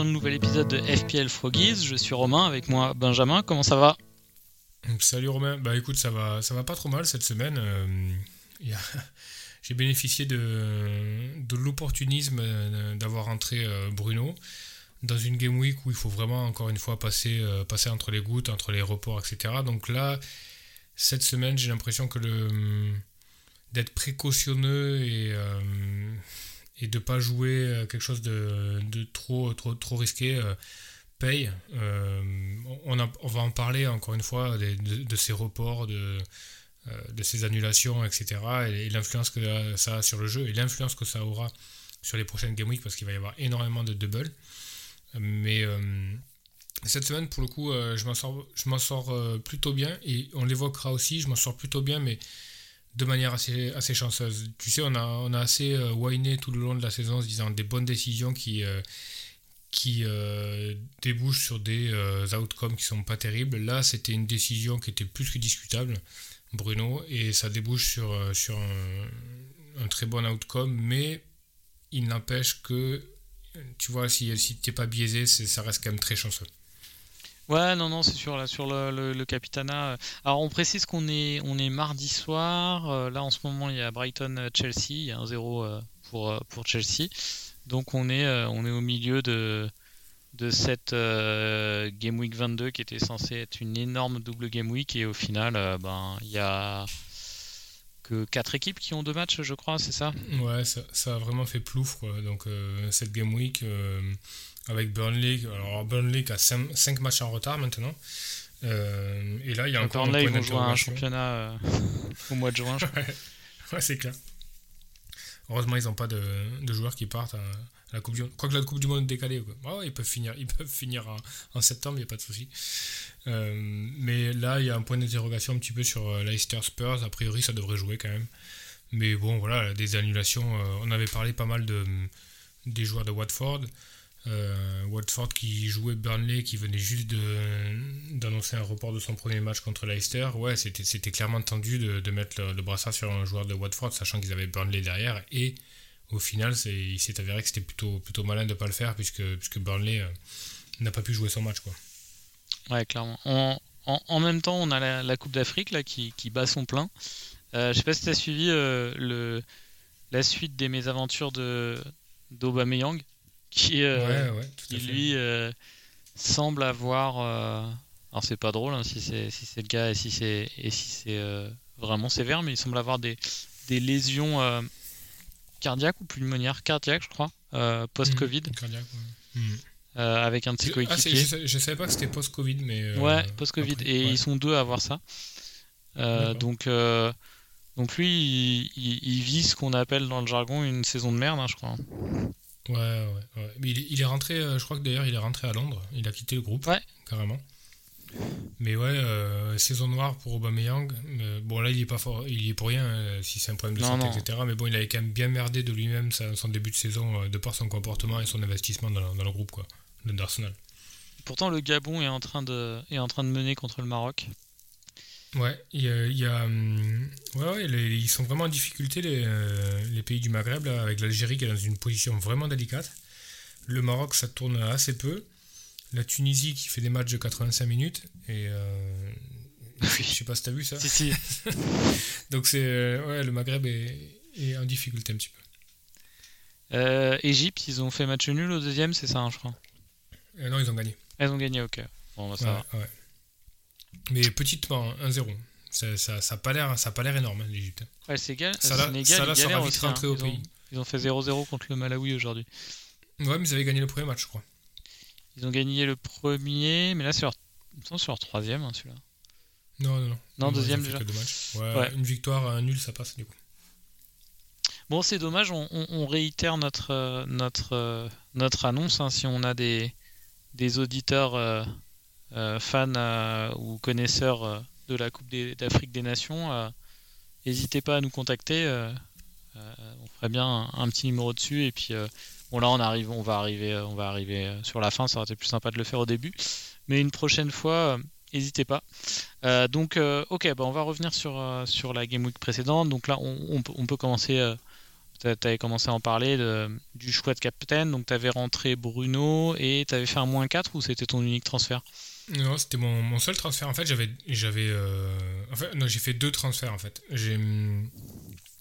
Dans nouvel épisode de FPL Froggies. Je suis Romain, avec moi Benjamin. Comment ça va? Salut Romain. Bah écoute, ça va, ça va pas trop mal cette semaine. Euh, J'ai bénéficié de, de l'opportunisme euh, d'avoir rentré euh, Bruno dans une game week où il faut vraiment encore une fois passer, entre les gouttes, entre les reports, etc. Donc là, cette semaine, j'ai l'impression que le d'être précautionneux et, et de pas jouer euh, quelque chose de, de trop, trop, trop risqué euh, paye. Euh, on, a- on va en parler encore une fois des- de, ces reports, de, de ces annulations, etc. Et, l'influence que ça a sur le jeu et l'influence que ça aura sur les prochaines Game Week parce qu'il va y avoir énormément de double. Mais cette semaine, pour le coup, je m'en sors, je m'en sors plutôt bien et on l'évoquera aussi. Je m'en sors plutôt bien, mais de manière assez, assez chanceuse. Tu sais, on a, on a assez euh, whiné tout le long de la saison en se disant des bonnes décisions qui, euh, qui euh, débouchent sur des euh, outcomes qui sont pas terribles. Là, c'était une décision qui était plus que discutable, Bruno, et ça débouche sur, euh, sur un, un très bon outcome, mais il n'empêche que, tu vois, si, si t'es pas biaisé, ça reste quand même très chanceux. Ouais, non, non, c'est sûr, là, sur le, le, euh, Alors, on précise qu'on est, on est mardi soir. euh, Là, en ce moment, il y a Brighton-Chelsea. Il y a un 0 euh, pour, euh, pour Chelsea. Donc, on est, euh, on est au milieu de, cette euh, Game Week 22 qui était censée être une énorme double Game Week. Et au final, euh, ben, il y a que quatre équipes qui ont deux matchs, je crois, c'est ça? Ouais, ça, a vraiment fait plouf, quoi. Donc, euh, cette game week, euh, avec Burnley, alors Burnley qui a 5 matchs en retard maintenant. Euh, et là, il y a encore là, un ils point vont jouer un championnat euh, au mois de juin. Ouais, c'est clair. Heureusement, ils n'ont pas de, de joueurs qui partent à, la Coupe du Monde. Quoique la Coupe du Monde est décalée. Quoi. Ils peuvent finir, ils peuvent finir en, en septembre, il n'y a pas de souci. Euh, mais là, il y a un point d'interrogation un petit peu sur Leicester Spurs. A priori, ça devrait jouer quand même. Mais bon, voilà, des annulations. on avait parlé pas mal de, des joueurs de Watford. Euh, Watford qui jouait Burnley, qui venait juste de- d'annoncer un report de son premier match contre Leicester. Ouais, c'était clairement tendu de, de mettre le, brassard sur un joueur de Watford, sachant qu'ils avaient Burnley derrière. Et au final, il s'est avéré que c'était plutôt, malin de ne pas le faire, puisque, Burnley euh, n'a pas pu jouer son match. Quoi. Ouais, clairement. En, même temps, on a la, Coupe d'Afrique là qui, bat son plein. Euh, je sais pas si tu as suivi euh, la suite des mésaventures de d'Aubameyang, qui, euh, ouais, ouais, qui lui euh, semble avoir. euh, alors c'est pas drôle hein, si c'est si c'est le cas et si c'est et si c'est vraiment sévère, mais il semble avoir des, des lésions cardiaques ou pulmonaires cardiaques, je crois, post-Covid, cardiaque, ouais. Mhm. euh, avec un de ses Je- ah, coéquipiers. je, je savais pas que c'était post-Covid, mais. Ouais, post-Covid. après, et ouais. ils sont deux à avoir ça. Donc, donc lui, il, il- il vit ce qu'on appelle dans le jargon une saison de merde, hein, je crois. Ouais, ouais, ouais. Mais il, est- il est rentré, euh, je crois que d'ailleurs, il est rentré à Londres. Il a quitté le groupe, Ouais. carrément. Mais ouais, euh, saison noire pour Aubameyang. Euh, bon, là, il est pas fort, il y est pour rien euh, si c'est un problème de Non, santé, non. etc. Mais bon, il avait quand même bien merdé de lui-même son début de saison de par son comportement et son investissement dans, le- dans le groupe, quoi, d'Arsenal. Pourtant, le Gabon est en train de, est en train de mener contre le Maroc. Ouais, il y a, il y a, hum, ouais, ouais, les- ils sont vraiment en difficulté les, euh, les pays du Maghreb là, avec l'Algérie qui est dans une position vraiment délicate. Le Maroc ça tourne assez peu. La Tunisie qui fait des matchs de 85 minutes et euh, je sais pas si t'as vu ça. Si, si. Donc c'est euh, ouais, le Maghreb est, est en difficulté un petit peu. Euh, Égypte, ils ont fait match nul au deuxième, c'est ça, hein, je crois. Euh, non, ils ont gagné. Ils ont gagné, ok. Bon, bah, ça va. Ouais. Mais petitement, 1-0. Ça, ça, ça pas l'air, ça pas l'air énorme hein, l'Égypte. Ouais, le Sénégal, Ça, Sénégal, va vite aussi, hein. rentrer au Ils ont- pays. Ils ont fait 0-0 contre le Malawi aujourd'hui. Ouais, mais ils avaient gagné le premier match, je crois. Ils ont gagné le premier, mais là, c'est leur, c'est leur troisième, hein, celui-là. Non, non, non. Non, deuxième déjà. deux. Ouais, Ouais. Une victoire, un nul, ça passe du coup. Bon, c'est dommage, on, on- on réitère notre, euh, notre, euh, notre annonce. hein, si on a des, des auditeurs euh, fans ou connaisseurs de la Coupe d'Afrique des, Nations, n'hésitez pas à nous contacter. on ferait bien un, petit numéro dessus et puis bon là on arrive, on va arriver, on va arriver sur la fin. Ça aurait été plus sympa de le faire au début, mais une prochaine fois n'hésitez pas. Euh, donc, euh, ok, bah, on va revenir sur, euh, la Game Week précédente. Donc là, on, on, peut commencer. tu avais commencé à en parler du choix de captain. Donc, tu avais rentré Bruno et tu avais fait un moins 4 ou c'était ton unique transfert? Non, c'était mon, mon, seul transfert. En fait, j'avais. j'avais non, j'ai fait deux transferts en fait. J'ai.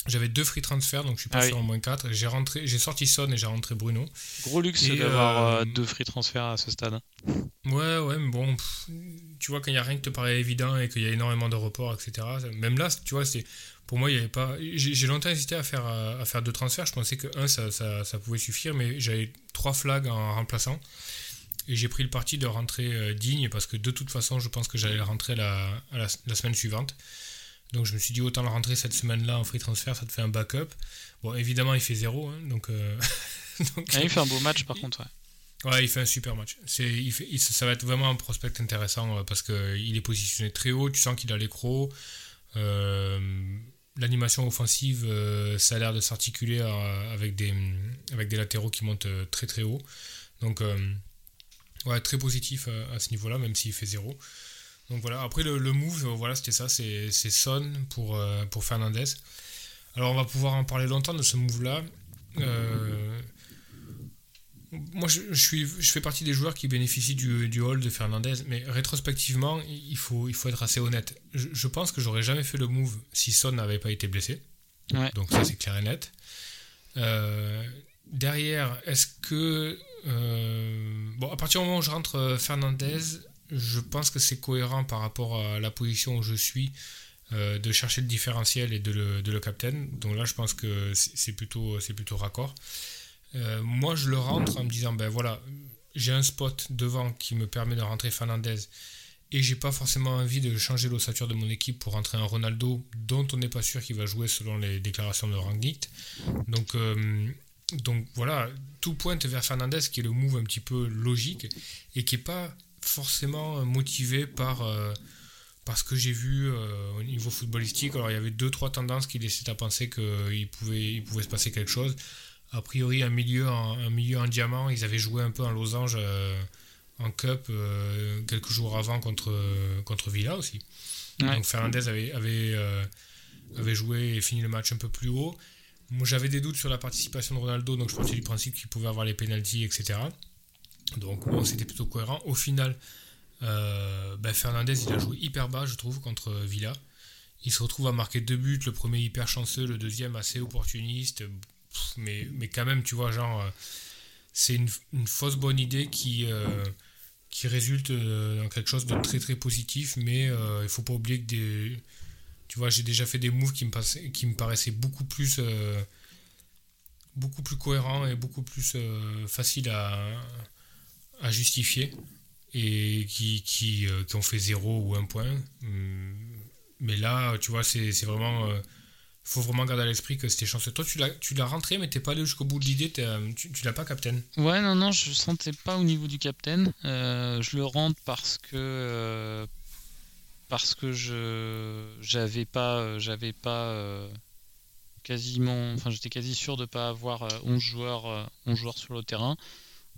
J'avais deux free transferts, donc je suis passé ah en moins 4. J'ai rentré, j'ai sorti Son et j'ai rentré Bruno. Gros luxe d'avoir deux free transferts à ce stade. Ouais, ouais, mais bon, tu vois, quand il n'y a rien qui te paraît évident et qu'il y a énormément de reports, etc. Même là, tu vois, c'est pour moi, il y avait pas. J'ai longtemps hésité à faire, à faire deux transferts. Je pensais que un, ça, ça, ça pouvait suffire, mais j'avais trois flags en remplaçant. Et j'ai pris le parti de rentrer euh, digne parce que de toute façon, je pense que j'allais le rentrer la, la, semaine suivante. Donc je me suis dit autant le rentrer cette semaine-là en free transfer, ça te fait un backup. Bon, évidemment, il fait zéro, hein, donc, euh, donc... Ah, il fait un beau match par contre, ouais. Ouais, il fait un super match. C'est, il fait, ça va être vraiment un prospect intéressant euh, parce qu'il est positionné très haut, tu sens qu'il a l'écro. Euh, l'animation offensive, euh, ça a l'air de s'articuler avec des, avec des latéraux qui montent très très haut. Donc, ouais, très positif à, ce niveau-là, même s'il fait zéro. Donc voilà, après le, move, voilà, c'était ça, c'est, Son pour, pour Fernandez. Alors on va pouvoir en parler longtemps de ce move-là. Euh, moi, je, suis, je fais partie des joueurs qui bénéficient du, du hall de Fernandez, mais rétrospectivement, il faut, il faut être assez honnête. Je, pense que j'aurais jamais fait le move si Son n'avait pas été blessé. Donc ça, c'est clair et net. Euh, derrière, est-ce que... Euh, bon, à partir du moment où je rentre euh, Fernandez, je pense que c'est cohérent par rapport à la position où je suis de chercher le différentiel et de le, de le captain. Donc là, je pense que c'est plutôt, plutôt raccord. Euh, moi, je le rentre en me disant, ben voilà, j'ai un spot devant qui me permet de rentrer Fernandez et j'ai pas forcément envie de changer l'ossature de mon équipe pour rentrer un Ronaldo dont on n'est pas sûr qu'il va jouer selon les déclarations de Rangnick. Donc, euh, donc voilà, tout pointe vers Fernandez qui est le move un petit peu logique et qui n'est pas forcément motivé par, euh, ce que j'ai vu au niveau footballistique. Alors il y avait deux trois tendances qui laissaient à penser qu'il pouvait, il pouvait se passer quelque chose a priori un milieu en, un milieu en diamant. Ils avaient joué un peu en losange euh, en cup euh, quelques jours avant contre, contre Villa aussi. Donc Fernandez avait, avait, euh, avait joué et fini le match un peu plus haut. Moi j'avais des doutes sur la participation de Ronaldo, donc je partais du principe qu'il pouvait avoir les pénalties, etc. Donc bon, c'était plutôt cohérent. Au final, ben, Fernandez il a joué hyper bas, je trouve, contre Villa. Il se retrouve à marquer deux buts, le premier hyper chanceux, le deuxième assez opportuniste mais, mais quand même, tu vois, genre, euh, c'est une, fausse bonne idée qui, euh, qui résulte euh, dans quelque chose de très très positif, mais il faut pas oublier que des. Tu vois, j'ai déjà fait des moves qui me, passaient, qui me paraissaient beaucoup plus. beaucoup plus cohérents et beaucoup plus faciles à, justifier et qui, qui, qui, ont fait 0 ou 1 point. Hum, mais là, tu vois, c'est vraiment faut vraiment garder à l'esprit que c'était chanceux. Toi, tu l'as, rentré, mais t'es pas allé jusqu'au bout de l'idée, euh, tu, tu l'as pas captain. Ouais, non, non, je sentais pas au niveau du captain. Euh, je le rentre parce que euh, parce que je j'avais pas j'avais pas quasiment, enfin j'étais quasi sûr de pas avoir 11 joueurs 11 joueurs sur le terrain,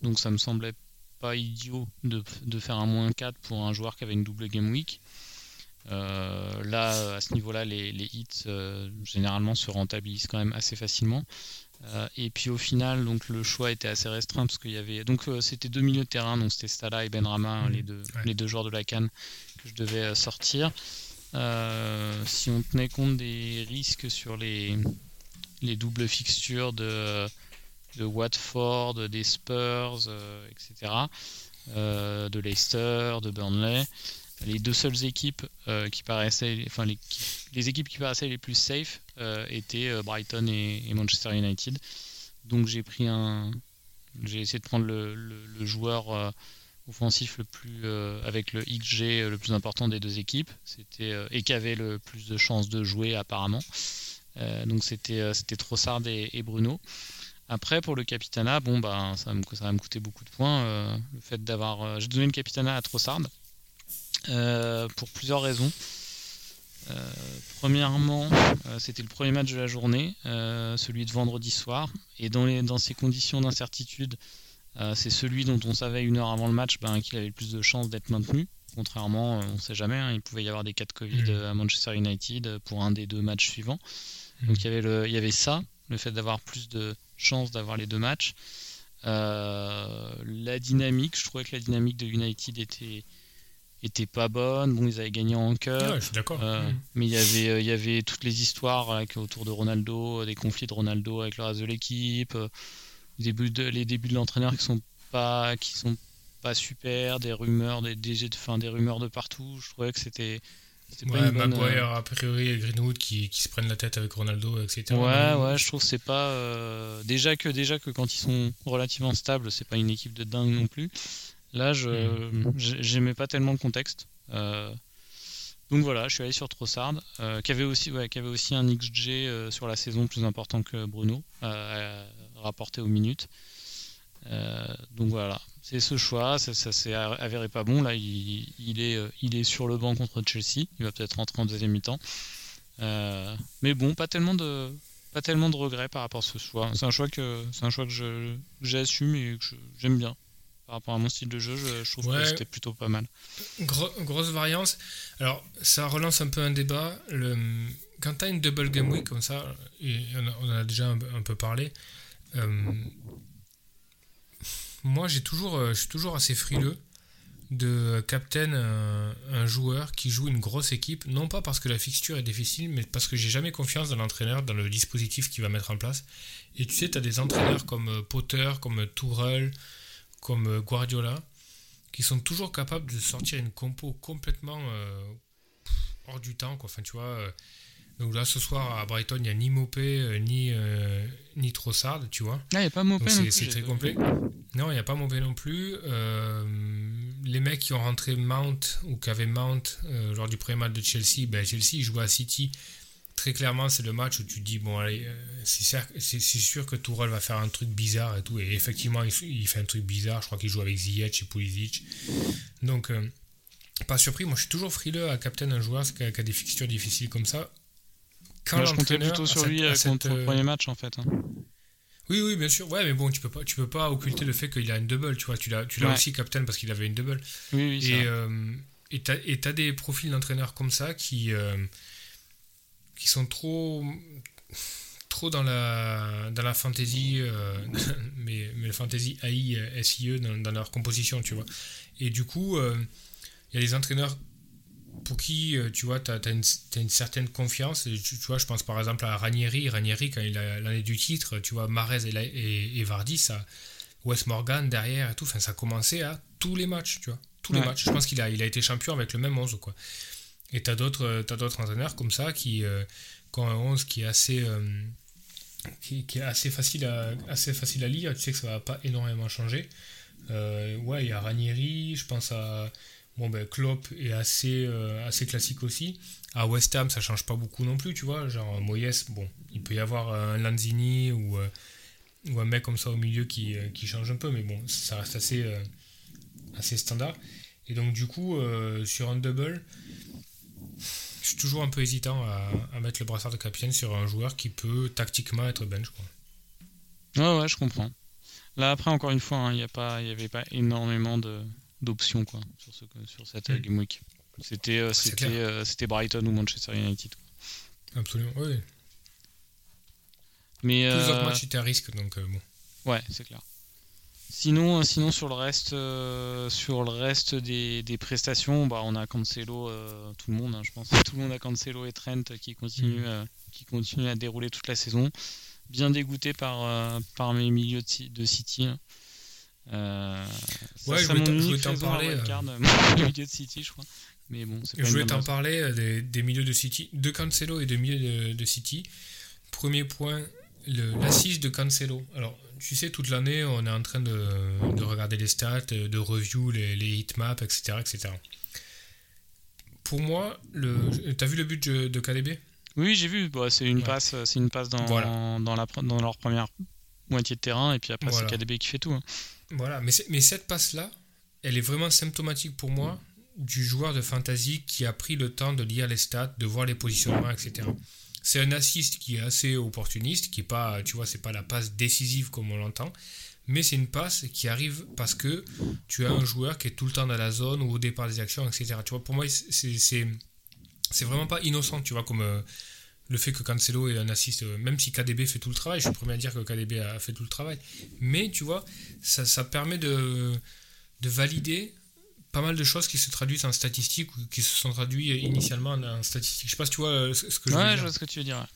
donc ça me semblait pas idiot de, de faire un moins 4 pour un joueur qui avait une double game week. Euh, là, à ce niveau-là, les, hits euh, généralement se rentabilisent quand même assez facilement. Euh, et puis au final, donc le choix était assez restreint parce qu'il y avait donc c'était deux milieux de terrain, donc c'était Stala et Benrama, hein, les deux les deux joueurs de la Cannes que je devais sortir. si on tenait compte des risques sur les les doubles fixtures de de Watford, des Spurs, etc., de Leicester, de Burnley les deux seules équipes euh, qui paraissaient, enfin les, équipes qui paraissaient les plus safe euh, étaient euh, Brighton et, Manchester United. Donc j'ai pris un, j'ai essayé de prendre le, joueur offensif le plus avec le XG le plus important des deux équipes. C'était et qui avait le plus de chances de jouer apparemment. donc c'était c'était Trossard et, Bruno. Après pour le capitana, bon ça, ça va me coûter beaucoup de points. le fait d'avoir, j'ai donné le capitana à Trossard pour plusieurs raisons. premièrement, c'était le premier match de la journée, celui de vendredi soir, et dans, les, dans ces conditions d'incertitude, c'est celui dont on savait une heure avant le match ben, qu'il avait le plus de chances d'être maintenu. Contrairement, on ne sait jamais, hein, il pouvait y avoir des cas de Covid mmh. à Manchester United pour un des deux matchs suivants. Mmh. Donc il y, avait le, il y avait ça, le fait d'avoir plus de chances d'avoir les deux matchs. Euh, la dynamique, je trouvais que la dynamique de United était, était pas bonne. Bon, ils avaient gagné en cœur. Euh, mmh. Mais il y, avait, euh, il y avait toutes les histoires autour de Ronaldo, des conflits de Ronaldo avec le reste de l'équipe, les débuts de, les débuts de l'entraîneur qui sont pas qui sont pas super, des rumeurs, des, des, des rumeurs de partout. Je trouvais que c'était Ouais, Maguire, euh, a priori, et Greenwood qui, qui, se prennent la tête avec Ronaldo, etc. Ouais, ouais, je trouve que c'est pas. Euh, déjà, que, déjà que quand ils sont relativement stables, c'est pas une équipe de dingue non plus. Là, je hmm. j'aimais pas tellement le contexte. Euh, donc voilà, je suis allé sur Trossard, qui, avait aussi, ouais, qui avait aussi un XG sur la saison plus important que Bruno, rapporté aux minutes. donc voilà, c'est ce choix, ça, s'est avéré pas bon. Là, il, est, euh, il est sur le banc contre Chelsea. Il va peut-être rentrer en deuxième mi-temps. Euh, mais bon, pas tellement de pas tellement de regrets par rapport à ce choix. C'est un choix que c'est un choix que j'assume et que j'aime bien. Par rapport à mon style de jeu, je, trouve que c'était plutôt pas mal. grosse variance. Alors, ça relance un peu un débat. Le, quand tu as une double game week comme ça, et on, en a déjà un, peu parlé, euh, moi, j'ai toujours, euh, je suis toujours assez frileux de captain un, joueur qui joue une grosse équipe, non pas parce que la fixture est difficile, mais parce que j'ai jamais confiance dans l'entraîneur, dans le dispositif qu'il va mettre en place. Et tu sais, tu as des entraîneurs comme euh, Potter, comme Tourelle, comme euh, Guardiola, qui sont toujours capables de sortir une compo complètement hors du temps. Quoi. Enfin, tu vois, donc là, ce soir, à Brighton, il n'y a ni Mopé, euh, ni, euh, ni Trossard, tu vois. Ah, il n'y a pas Mopé non plus. C'est très complet. Non, il n'y a pas Mopé non plus. Euh, les mecs qui ont rentré Mount, ou qui avaient Mount lors du premier match de Chelsea, ben, Chelsea, ils jouaient à City. Très clairement, c'est le match où tu te dis, bon, allez, c'est sûr que Tourelle va faire un truc bizarre et tout. Et effectivement, il, fait un truc bizarre. Je crois qu'il joue avec Ziyech et Pulisic. Donc, pas surpris. Moi, je suis toujours frileux à captain un joueur qui a des fixtures difficiles comme ça quand je comptais plutôt sur lui euh, contre le euh, premier match en fait. Hein. Oui, oui, bien sûr. Ouais, mais bon, tu peux pas, tu peux pas occulter le fait qu'il a une double, tu vois. Tu l'as, tu l'as aussi captain parce qu'il avait une double. Oui, oui. Et euh, et t'as, des profils d'entraîneurs comme ça qui qui sont trop trop dans la dans la fantasy, mais mais la fantasy AI SIE dans, dans, leur composition, tu vois. Et du coup, il y a des entraîneurs pour qui, euh, tu vois, tu as, une, certaine confiance. Tu, vois, je pense par exemple à Ranieri. Ranieri, quand il a l'année du titre, tu vois, Marez et, et, Vardy, ça, Wes Morgan derrière et tout, enfin, ça commençait à tous les matchs, tu vois. Tous les matchs. Je pense qu'il a, il a été champion avec le même 11, quoi. Et tu as d'autres entraîneurs comme ça qui, euh, ont un 11 qui est assez. Euh, qui, est assez facile, à, assez facile à lire, tu sais que ça va pas énormément changer. ouais, il y a Ranieri, je pense à Bon, ben, Klopp est assez, euh, assez classique aussi. À West Ham, ça change pas beaucoup non plus, tu vois. Genre, Moyes, bon, il peut y avoir un Lanzini ou, euh, un mec comme ça au milieu qui, euh, qui, change un peu, mais bon, ça reste assez, standard. Et donc, du coup, sur un double, je suis toujours un peu hésitant à, à, mettre le brassard de capitaine sur un joueur qui peut tactiquement être bench, quoi. Ouais, ouais, je comprends. Là, après, encore une fois, hein, il n'y avait pas énormément de d'options quoi sur, ce, sur cette mm. Game Week. C'était euh, c'était euh, c'était Brighton ou Manchester United. Absolument, oui. Mais tous les autres euh, matchs étaient à risque donc bon. Ouais, c'est clair. Sinon, sinon sur le reste, sur le reste des, des, prestations, bah, on a Cancelo, tout le monde, hein, je pense, tout le monde a Cancelo et Trent qui continuent, mm. qui continuent à dérouler toute la saison. Bien dégoûté par, par mes milieux de, de City. Hein. Euh, ouais, je voulais t'en parler. Euh... milieu de City, je crois. Mais bon, je voulais t'en parler euh, des, des, milieux de City, de Cancelo et de milieux de, City. Premier point, l'assise de Cancelo. Alors, tu sais, toute l'année, on est en train de, de regarder les stats, de review les, les heatmaps, etc., etc. Pour moi, t'as vu le but de, de KDB Oui, j'ai vu. Bah, c'est une passe, c'est une passe dans, dans, la, dans leur première moitié de terrain, et puis après, c'est KDB qui fait tout. Hein. Voilà, mais, mais cette passe-là, elle est vraiment symptomatique pour moi du joueur de fantasy qui a pris le temps de lire les stats, de voir les positionnements, etc. C'est un assist qui est assez opportuniste, qui est pas, tu vois, c'est pas la passe décisive comme on l'entend, mais c'est une passe qui arrive parce que tu as un joueur qui est tout le temps dans la zone ou au départ des actions, etc. Tu vois, pour moi, c'est c'est vraiment pas innocent, tu vois, comme euh, le fait que Cancelo est un assist, euh, même si KDB fait tout le travail, je suis le premier à dire que KDB a fait tout le travail, mais tu vois, ça, ça permet de, de valider pas mal de choses qui se traduisent en statistiques ou qui se sont traduites initialement en statistiques. Je sais pas si tu vois euh, ce que je veux ouais, dire. je vois ce que tu veux dire.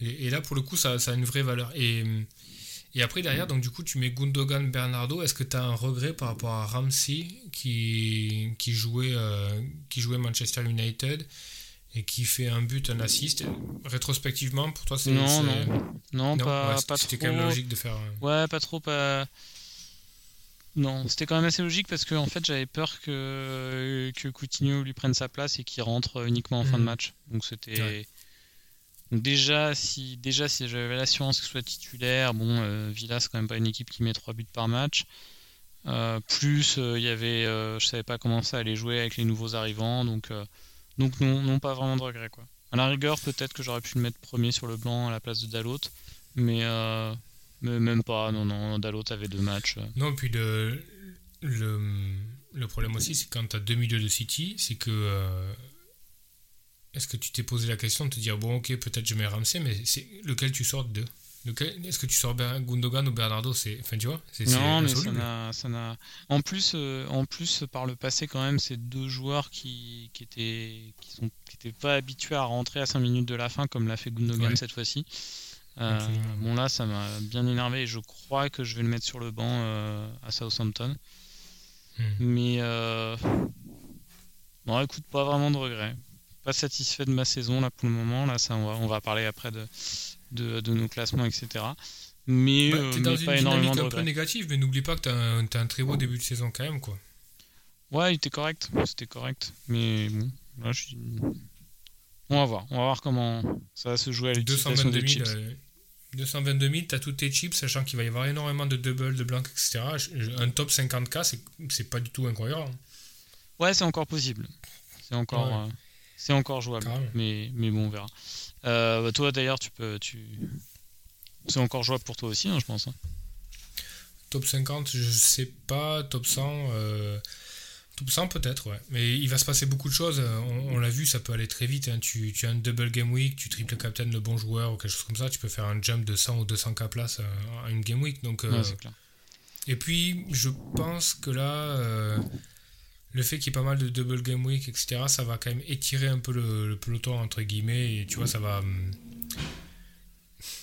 Et, et, là, pour le coup, ça, ça, a une vraie valeur. Et, et après, derrière, donc du coup, tu mets Gundogan, Bernardo. Est-ce que tu as un regret par rapport à Ramsey qui, qui, jouait, euh, qui jouait Manchester United? Et qui fait un but, un assist Rétrospectivement, pour toi, c'est. Non, non, non, non, pas, ouais, pas trop. C'était quand même logique de faire. Ouais, pas trop. Pas... Non, c'était quand même assez logique parce que en fait j'avais peur que, que Coutinho lui prenne sa place et qu'il rentre uniquement en fin de match. Donc c'était ouais. Déjà si déjà si j'avais l'assurance qu'il soit titulaire, bon euh, Villa c'est quand même pas une équipe qui met 3 buts par match. Euh, plus il euh, y avait je savais pas comment ça allait jouer avec les nouveaux arrivants donc donc non, non pas vraiment de regret quoi. À la rigueur peut-être que j'aurais pu le mettre premier sur le blanc à la place de Dalot mais mais même pas, non, non, Dalot avait deux matchs. Non, puis le, le, le problème aussi, c'est quand tu as deux milieux de City, c'est que. Euh, est-ce que tu t'es posé la question de te dire, bon, ok, peut-être je mets Ramsey, mais c'est lequel tu sors de? deux Est-ce que tu sors Gundogan ou Bernardo c'est, Enfin, tu vois c'est, Non, mais ça n'a, ça n'a. En plus, euh, en plus, par le passé, quand même, c'est deux joueurs qui, qui étaient, qui sont, qui étaient pas habitués à rentrer à 5 minutes de la fin, comme l'a fait Gundogan ouais. cette fois-ci. Euh, bon là ça m'a bien énervé et je crois que je vais le mettre sur le banc euh, à Southampton. Hmm. Mais euh... bon écoute pas vraiment de regrets. Pas satisfait de ma saison là pour le moment. Là ça on va, on va parler après de, de, de nos classements etc. Mais, bah, euh, t'es dans mais une pas énormément de un peu négative, mais n'oublie pas que t'as un, t'as un très beau début de saison quand même quoi. Ouais il était correct, c'était correct. Mais bon là je suis on va voir, on va voir comment ça va se jouer à l'utilisation 222 des 000, chips. euh, 222 000, tu as tous tes chips, sachant qu'il va y avoir énormément de double, de blanc, etc. Un top 50k, c'est, c'est pas du tout incroyable. Ouais, c'est encore possible. C'est encore, Ouais. euh, c'est encore jouable. Carrément. Mais, mais bon, on verra. Euh, bah, toi d'ailleurs, tu peux. Tu... C'est encore jouable pour toi aussi, hein, je pense. hein. Top 50, je sais pas. Top 100, euh, top 100 peut-être, ouais. Mais il va se passer beaucoup de choses. euh, On, on l'a vu, ça peut aller très vite. hein. Tu, tu as un double game week, tu triples captain le bon joueur ou quelque chose comme ça. Tu peux faire un jump de 100 ou 200k place euh, à une game week. Donc, euh, Ouais, c'est clair. Et puis, je pense que là, le fait qu'il y ait pas mal de double game week, etc., ça va quand même étirer un peu le, peloton, entre guillemets, et tu vois, ça va... hum,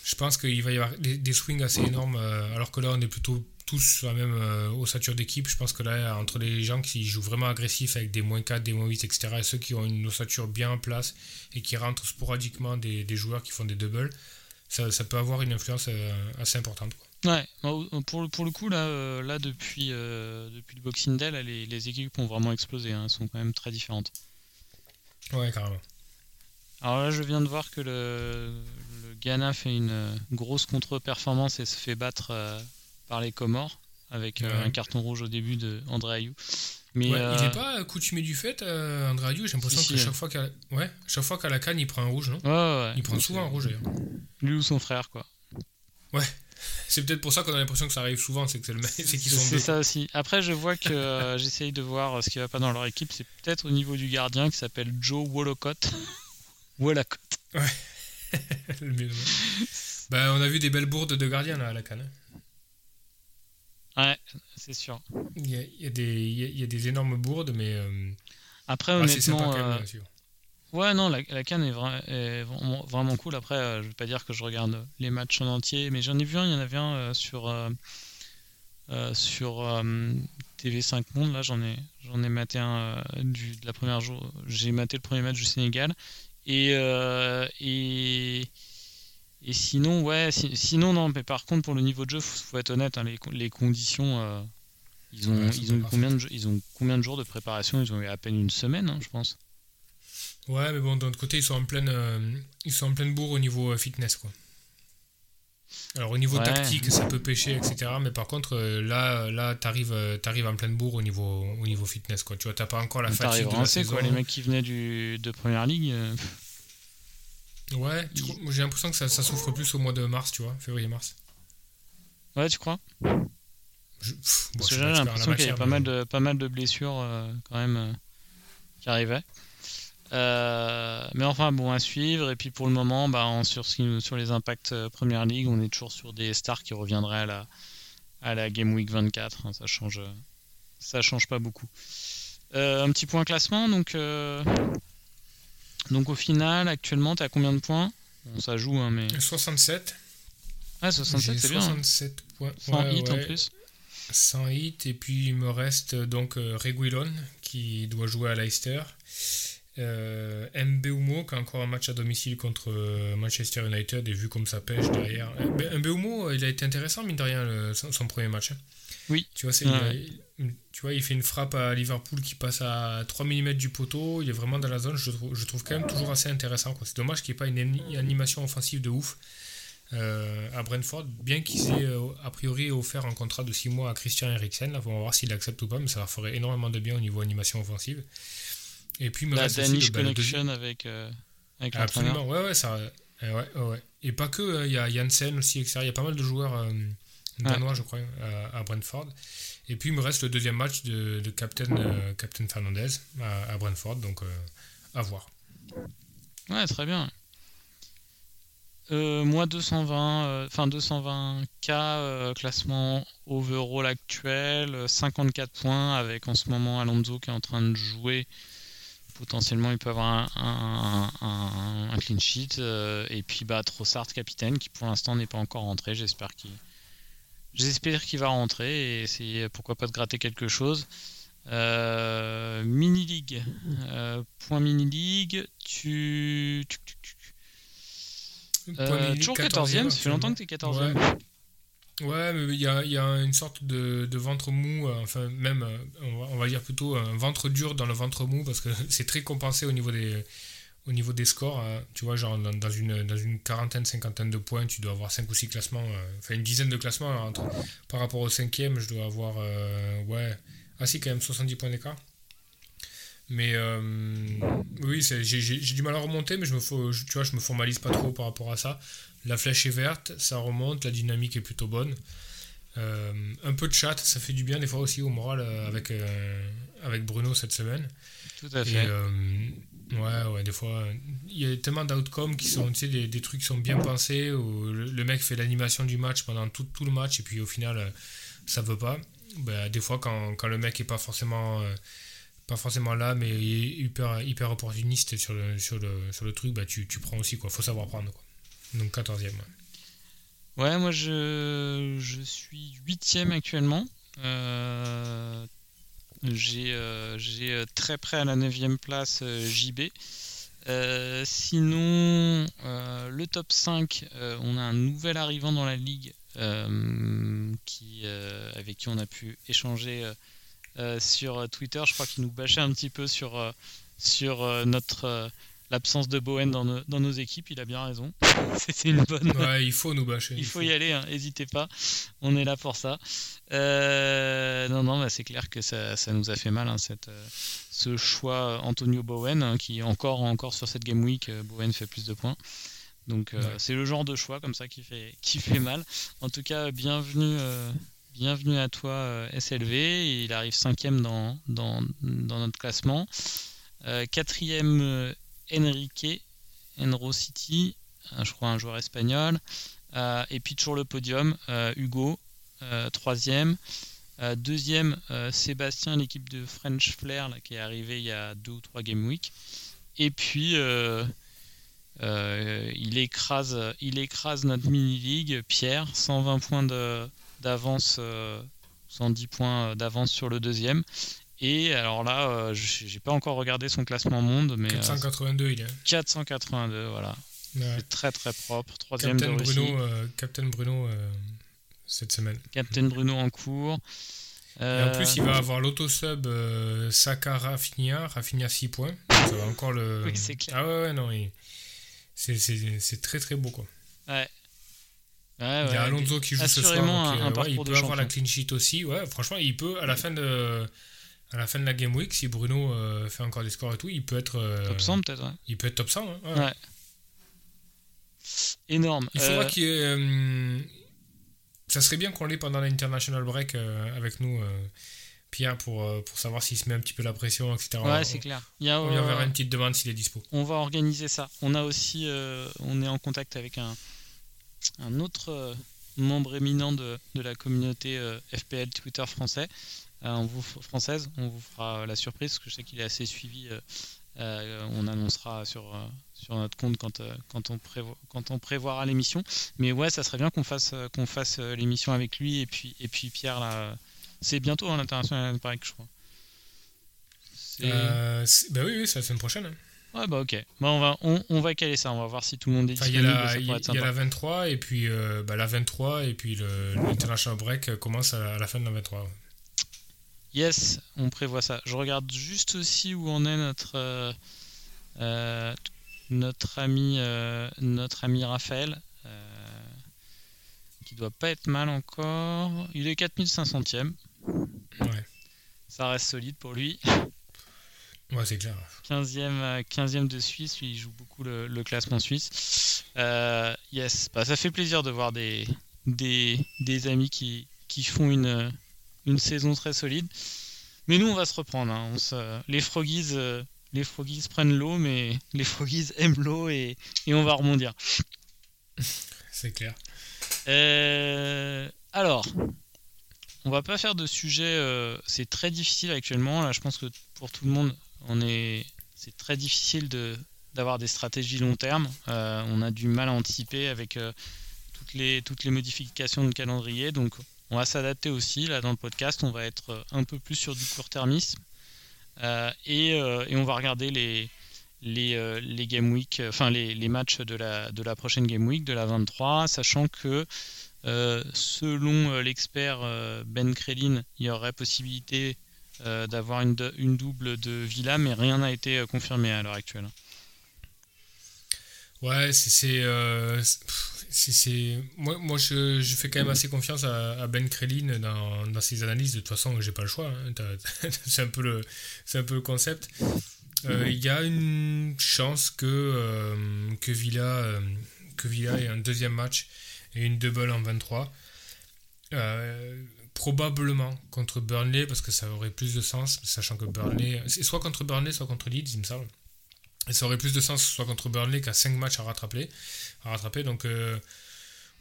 Je pense qu'il va y avoir des, swings assez énormes, euh, alors que là, on est plutôt tous la même euh, ossature d'équipe. Je pense que là, entre les gens qui jouent vraiment agressifs avec des moins 4, des moins 8, etc., et ceux qui ont une ossature bien en place et qui rentrent sporadiquement des joueurs qui font des doubles, ça, ça peut avoir une influence euh, assez importante. quoi. Ouais, pour, le- pour le coup, là, euh, là depuis, euh, depuis le Boxing Day, là, les, les équipes ont vraiment explosé. hein. Elles sont quand même très différentes. Ouais, carrément. Alors là, je viens de voir que le, le Ghana fait une grosse contre-performance et se fait battre euh, par les Comores avec euh, Ouais. un carton rouge au début de André Ayou. Mais Ouais, euh, Il n'est pas coutumier du fait, euh, André Ayou J'ai l'impression Si, que si, chaque fois, qu'à ouais, chaque fois qu'à la canne, il prend un rouge, non ouais, ouais, ouais. Il prend Donc, souvent un euh, rouge d'ailleurs. Lui ou son frère, quoi. C'est peut-être pour ça qu'on a l'impression que ça arrive souvent, c'est que c'est le mec- c'est qu'ils sont C'est ça aussi. Après, je vois que euh, j'essaye de voir ce qui va pas dans leur équipe. C'est peut-être au niveau du gardien qui s'appelle Joe Wolcott. Wolcott. Le mieux, ouais. bah, on a vu des belles bourdes de gardiens là à la canne. Ouais, c'est sûr. Il y a, il y a des, il y a- il y a des énormes bourdes, mais euh, Après, ah, sympa honnêtement, même, euh, ouais, non, la, la canne est, vra- est vraiment, cool. Après, euh, je vais pas dire que je regarde les matchs en entier, mais j'en ai vu un. Il y en avait un sur euh, sur euh, TV5 Monde. Là, j'en ai j'en ai maté un euh, du, de la première jour. J'ai maté le premier match du Sénégal et et et sinon, ouais, si- sinon non. Mais par contre, pour le niveau de jeu, faut, faut être honnête. hein, les, les conditions. euh, ils ont, Ouais, ils, ont eu combien de, jours- ils ont combien de jours de préparation? Ils ont eu à peine une semaine, hein, je pense. Ouais, mais bon, d'un autre côté, ils sont en pleine, euh, ils sont en pleine bourre au niveau euh, fitness, quoi. Alors au niveau Ouais. tactique, ça peut pêcher, etc. Mais par contre, là, là, t'arrives, t'arrives en pleine bourre au niveau, au niveau fitness, quoi. Tu vois, t'as pas encore la fatigue de la rincé, saison. quoi. Les mecs qui venaient du, de première ligue. euh, Ouais, j'ai l'impression que ça, ça souffre plus au mois de mars, tu vois, février-mars. Ouais, tu crois? Je- pff, bon, Parce je que suis j'ai l'impression qu'il y matière, pas mal, de, pas mal de blessures euh, quand même euh, qui arrivaient. Euh, mais enfin, bon, à suivre. Et puis pour le moment, bah, sur, les impacts Première Ligue, on est toujours sur des stars qui reviendraient à la, à la Game Week 24. hein, ça change, ça change pas beaucoup. Un petit point classement. Donc, donc au final, actuellement, tu as combien de points? Bon, ça joue, hein, mais. 67. Ah, 67, J'ai c'est bien. hein. 67 points. Sans Ouais, hit en plus. Sans hit. Et puis il me reste euh, donc euh, Reguilon qui doit jouer à Leicester. Euh, Mbeumo qui a encore un match à domicile contre euh, Manchester United et vu comme ça pêche derrière. Mbeumo, il a été intéressant mine de rien le- son, son premier match. hein. Oui. Tu vois, c'est- il, a- tu vois, il fait une frappe à Liverpool qui passe à 3 mm du poteau. Il est vraiment dans la zone. Je trouve, je trouve quand même toujours assez intéressant. C'est dommage qu'il n'y ait pas une, ani- animation offensive de ouf euh, à Brentford, bien qu'ils aient euh, a priori offert un contrat de 6 mois à Christian Eriksen. Là, on va voir s'il accepte ou pas, mais ça leur ferait énormément de bien au niveau animation offensive. Et puis, il me La Danish Connection avec, euh, avec. Absolument, ouais, ouais, ça, ouais. Et pas que, il y a Janssen aussi, etc. Il y a pas mal de joueurs danois, je crois, à, à Brentford. Et puis, il me reste le deuxième match de, de Captain, euh, Captain Fernandez à, à Brentford, donc euh, à voir. Ouais, très bien. Euh, moi 220, euh, enfin 220K euh, classement overall actuel, euh, 54 points avec en ce moment Alonso qui est en train de jouer. Potentiellement il peut avoir un, un- un- un clean sheet. et puis bah, Trossard capitaine qui pour l'instant n'est pas encore rentré. J'espère qu'il j'espère qu'il va rentrer et essayer pourquoi pas de gratter quelque chose. Euh, mini league, euh, point mini league, tu, tu- tu- euh, toujours 14e, 14e, ça fait longtemps que tu es 14e. Ouais. Ouais, mais il y a, il y a une sorte de, de ventre mou, euh, enfin même, on va, on va dire plutôt un ventre dur dans le ventre mou, parce que c'est très compensé au niveau des, au niveau des scores. euh, tu vois, genre dans, une, dans une quarantaine, cinquantaine de points, tu dois avoir 5 ou 6 classements, euh, enfin une dizaine de classements. entre- par rapport au cinquième, je dois avoir, euh, ouais, ah si, quand même 70 points d'écart. Mais euh, oui, j'ai du mal à remonter, mais je me, je me formalise pas trop par rapport à ça. La flèche est verte, ça remonte, la dynamique est plutôt bonne. Euh, un peu de chat, ça fait du bien des fois aussi au moral euh, avec, euh, avec Bruno cette semaine. Tout à Et fait. euh, ouais, ouais, des fois, il y a tellement d'outcomes qui sont, tu sais, des, des trucs qui sont bien pensés, où le, le mec fait l'animation du match pendant tout, tout le match, et puis au final, ça veut pas. Bah, des fois, quand, quand le mec est pas forcément, pas forcément là, mais il est hyper, hyper opportuniste sur le, sur le, sur le truc, bah, tu, tu prends aussi, quoi. Faut savoir prendre, quoi. Donc 14 e Ouais, moi je, je suis 8ème actuellement. Euh, j'ai euh, euh, très près à la 9ème place JB. Sinon, le top 5, euh, on a un nouvel arrivant dans la ligue qui, avec qui on a pu échanger sur Twitter. Je crois qu'il nous bâchait un petit peu sur, sur notre l'absence de Bowen dans nos, dans nos équipes. Il a bien raison. C'était une bonne, Ouais, il faut nous bâcher. il faut y aller, hein, n'hésitez pas, on est là pour ça. Euh, non, non, bah, c'est clair que ça, ça nous a fait mal, hein, cette, euh, ce choix euh, Antonio Bowen, hein, qui encore, encore sur cette Game Week, euh, Bowen fait plus de points. Donc Ouais. c'est le genre de choix comme ça qui fait, qui fait mal. En tout cas, bienvenue, bienvenue à toi SLV. Il arrive cinquième dans, dans, dans notre classement. Euh, quatrième Enrique, Enro City, euh, je crois un joueur espagnol. Euh, et puis toujours le podium, euh, Hugo, troisième. Deuxième, Sébastien, l'équipe de French Flair, qui est arrivé il y a deux ou trois Game Week. Et puis, il, écrase, notre mini-league, Pierre, 120 points d'avance, euh, 110 points d'avance sur le deuxième. Et alors là, euh, je- j'ai pas encore regardé son classement monde, mais euh, 482, il est. 482, voilà. Ouais. C'est très très propre. Troisième Captain de. Bruno, euh, Captain Bruno euh, cette semaine. Captain Bruno en cours. Et en Euh, plus, il va avoir l'autosub euh, Saka Rafinha, Rafinha 6 points. Ça va encore le. Oui, c'est clair. Ah ouais, ouais, non. il- C'est, très très beau quoi. Ouais. il y a Alonso qui joue ce soir. Donc, il peut avoir la clean sheet aussi. Ouais, franchement, il peut, à la fin de, à la fin de la Game Week, si Bruno fait encore des scores et tout, il peut être. top 100 peut-être, ouais. Il peut être top 100. Hein, ouais. Énorme. Il faudra qu'il y ça serait bien qu'on l'ait pendant l'International Break avec nous. Pierre pour, euh, pour savoir s'il se met un petit peu la pression, etc. Ouais, c'est clair. Il y a, on lui enverra une petite demande s'il est dispo. On va organiser ça. On a aussi, euh, on est en contact avec un, un autre euh, membre éminent de, de la communauté FPL Twitter français, on vous, française. On vous fera la surprise parce que je sais qu'il est assez suivi. on annoncera sur, sur notre compte quand, quand, on, prévo quand on prévoira l'émission. Mais ouais, ça serait bien qu'on fasse, qu'on fasse l'émission avec lui et puis, et puis Pierre là c'est bientôt en international Break, je crois. Euh, bah oui, oui c'est la semaine prochaine. Hein. Ouais, bah ok. Bah on, va, on, on, va caler ça, on va voir si tout le monde est disponible. Il y, a la 23 et puis euh, bah, la 23 et puis l'International Break commence à, la fin de la 23. Yes, on prévoit ça. Je regarde juste aussi où en est notre, euh, notre, ami, notre ami Raphaël qui doit pas être mal encore. Il est 4500ème. Ouais. Ça reste solide pour lui. Ouais, c'est clair. 15e, 15e de Suisse, il joue beaucoup le, classement suisse. Euh, yes, bah, ça fait plaisir de voir des, des, des amis qui, qui font une, une saison très solide. Mais nous, on va se reprendre. Hein. On se, les Froggies. Euh, les Froggies prennent l'eau, mais les Froggies aiment l'eau et, et on va rebondir. C'est clair. Euh, alors, on va pas faire de sujet. Euh, c'est très difficile actuellement. Là, je pense que pour tout le monde, on est. C'est très difficile de d'avoir des stratégies long terme. Euh, on a du mal à anticiper avec toutes les toutes les modifications de calendrier. Donc, on va s'adapter aussi. Là, dans le podcast, on va être un peu plus sur du court-termisme et, et on va regarder les les, euh, les game week, euh, enfin les, les, matchs de la, de la prochaine game week, de la 23, sachant que euh, selon l'expert Ben Krelin, il y aurait possibilité d'avoir une, une, double de Villa, mais rien n'a été confirmé à l'heure actuelle. Ouais, c'est. C'est moi, moi je, fais quand même assez confiance à, Ben Krelin dans, ses analyses. De toute façon, j'ai pas le choix. Hein. c'est un, peu le, un peu le concept. Euh, il y a une chance que, euh, que, Villa, euh, que Villa ait un deuxième match et une double en 23. probablement contre Burnley, parce que ça aurait plus de sens, sachant que Burnley. C'est soit contre Burnley, soit contre Leeds, il me semble. Ça aurait plus de sens soit contre Burnley qu'à 5 matchs à rattraper. À rattraper donc,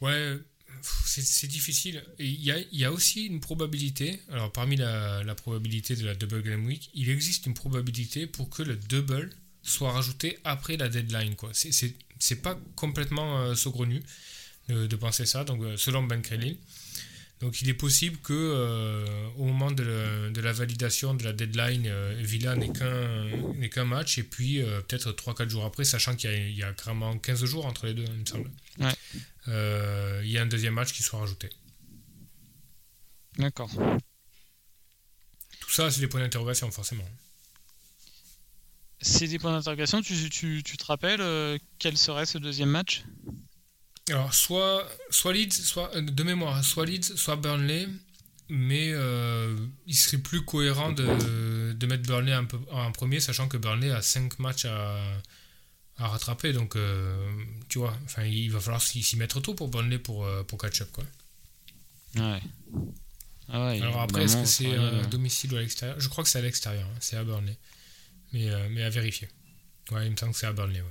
ouais, c'est difficile. Il y, a, aussi une probabilité, alors parmi la, probabilité de la double game week, il existe une probabilité pour que le double soit rajouté après la deadline. C'est pas complètement euh, saugrenu de, de, penser ça, donc euh, selon Ben Krelin. Donc il est possible que euh, au moment de, de, la validation de la deadline, euh, Villa n'ait qu'un match et puis peut-être 3-4 jours après, sachant qu'il y, y, a vraiment 15 jours entre les deux, il me semble. Ouais. Euh, il y a un deuxième match qui soit rajouté. D'accord. Tout ça, c'est des points d'interrogation, forcément. C'est des points d'interrogation. Tu, tu, tu, te rappelles euh, quel serait ce deuxième match? Alors, soit, soit Leeds, soit, euh, de mémoire, soit Leeds, soit Burnley. Mais il serait plus cohérent de, de mettre Burnley un peu, en premier, sachant que Burnley a 5 matchs à, à rattraper. Donc, euh, tu vois, enfin, il va falloir s'y mettre tôt pour Burnley pour, euh, pour catch-up. Quoi. Ouais. Ah ouais, Alors après, est-ce que c'est à domicile ou à l'extérieur? Je crois que c'est à l'extérieur, hein, c'est à Burnley. Mais, euh, mais à vérifier. Ouais, il me semble que c'est à Burnley, ouais.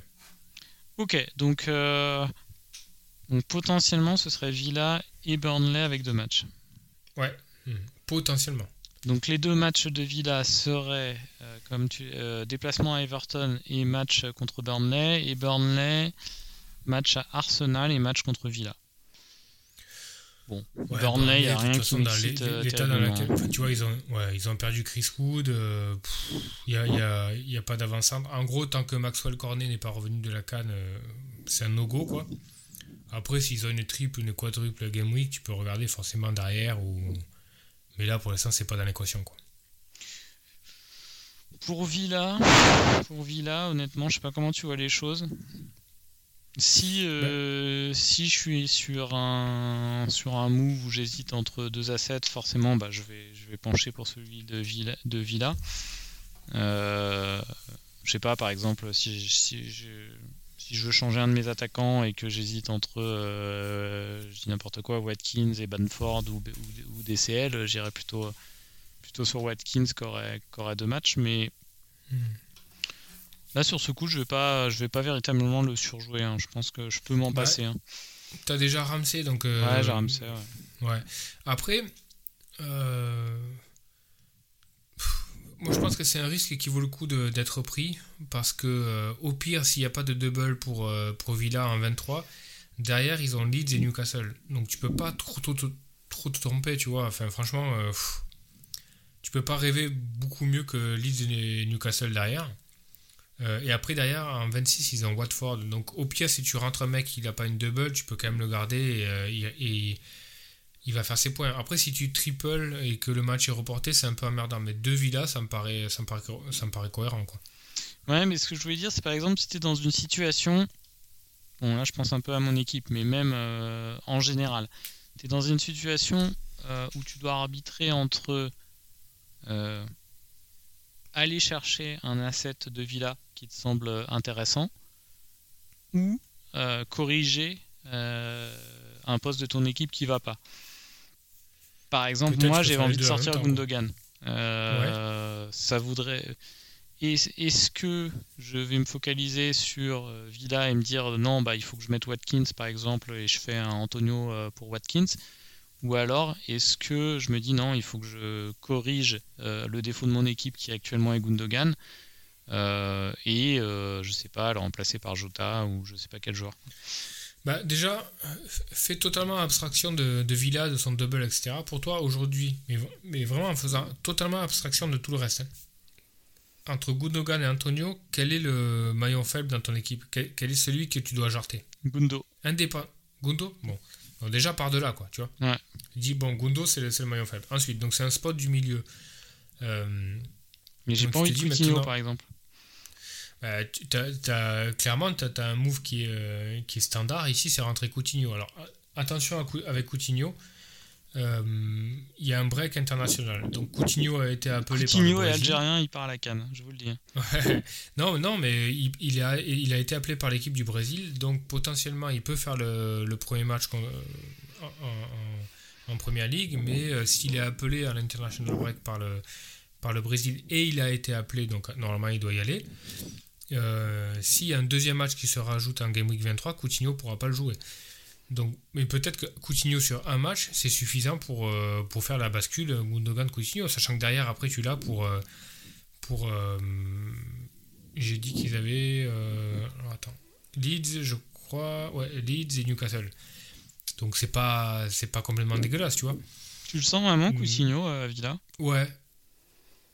Ok, donc, donc potentiellement ce serait Villa et Burnley avec deux matchs. Ouais, hmm. potentiellement. Donc les deux matchs de Villa seraient euh, comme tu, euh, déplacement à Everton et match contre Burnley et Burnley match à Arsenal et match contre Villa. Bon, Burnley, il n'y a rien qui euh, l'état dans lequel, hein. tu vois, ils ont, ouais, ils ont perdu Chris Wood, il n'y a, y a, y a, pas d'avance. En gros, tant que Maxwell Cornet n'est pas revenu de la canne, c'est un no-go, quoi. Après, s'ils ont une triple, une quadruple game week, tu peux regarder forcément derrière ou mais là, pour l'instant, c'est pas dans l'équation. Quoi. Pour Villa, pour Villa, honnêtement, je sais pas comment tu vois les choses. Si, euh, si je suis sur un, sur un move où j'hésite entre deux assets, forcément, bah, je, vais, je vais pencher pour celui de Villa. De Villa. Euh, je sais pas, par exemple, si, si, je, si je veux changer un de mes attaquants et que j'hésite entre, euh, je dis n'importe quoi, Watkins et Banford ou, ou, DCL, j'irai plutôt, plutôt sur Watkins qui aurait, qui aurait deux matchs, mais. Hmm. Là, sur ce coup, je vais pas, je vais pas véritablement le surjouer. Hein. Je pense que je peux m'en passer. Hein. Tu as déjà Ramsey, donc. Euh, ouais, j'ai Ramsey, ouais. ouais. Après, euh, moi, je pense que c'est un risque qui vaut le coup d'être pris parce que, euh, au pire, s'il n'y a pas de double pour, pour Villa en 23, derrière, ils ont Leeds et Newcastle. Donc, tu peux pas trop, trop, trop te tromper, tu vois. Enfin, franchement, tu peux pas rêver beaucoup mieux que Leeds et Newcastle derrière. Euh, et après, derrière, en 26, ils ont Watford. Donc, au pire, si tu rentres un mec qui n'a pas une double, tu peux quand même le garder et, euh, il va faire ses points. Après, si tu triples et que le match est reporté, c'est un peu emmerdant. Mais deux villas, ça me paraît, ça me paraît, ça me paraît cohérent. Quoi. Ouais, mais ce que je voulais dire, c'est par exemple, si tu es dans une situation. Bon, là, je pense un peu à mon équipe, mais même euh, en général. Tu es dans une situation où tu dois arbitrer entre aller chercher un asset de villa qui te semble intéressant ou euh, corriger euh, un poste de ton équipe qui va pas. Par exemple, moi j'ai envie de sortir Gundogan. Euh, ça voudrait. Est-ce que je vais me focaliser sur Villa et me dire non, bah, il faut que je mette Watkins par exemple et je fais un Antonio pour Watkins? Ou alors, est-ce que je me dis non, il faut que je corrige euh, le défaut de mon équipe qui actuellement est Gundogan euh, et euh, je sais pas, le remplacer par Jota ou je sais pas quel joueur bah Déjà, fais totalement abstraction de, Villa, de son double, etc. Pour toi aujourd'hui, mais, mais, vraiment en faisant totalement abstraction de tout le reste. Hein. Entre Gundogan et Antonio, quel est le maillon faible dans ton équipe? Quel, est celui que tu dois jarter? Gundo. Indépendant. Gundo? Bon déjà par de là, quoi, tu vois. Ouais. Dit, bon, Gundo, c'est le, le, maillon faible. Ensuite, donc c'est un spot du milieu. Euh, mais j'ai pas envie de Coutinho, par exemple. Bah, clairement, tu as, un move qui est, euh, qui est standard. Ici, c'est rentrer Coutinho. Alors, attention avec Coutinho. Euh, il y a un break international. Donc Coutinho a été appelé Coutinho par le est algérien, il part à la canne, je vous le dis. non, non, mais il, il, a, il a été appelé par l'équipe du Brésil, donc potentiellement il peut faire le, le premier match en, en, première ligue, mais euh, s'il est appelé à l'international break par le, par le Brésil et il a été appelé, donc normalement il doit y aller. Euh, S'il y a un deuxième match qui se rajoute en Game Week 23, Coutinho pourra pas le jouer. Donc, mais peut-être que Coutinho sur un match, c'est suffisant pour, euh, pour faire la bascule Gundogan-Coutinho, sachant que derrière, après, tu l'as pour. Euh, pour J'ai dit qu'ils avaient. attends. Leeds, je crois. Ouais, Leeds et Newcastle. Donc, c'est pas, c'est pas complètement dégueulasse, tu vois. Tu le sens vraiment, mm. Coutinho, à Villa? Ouais.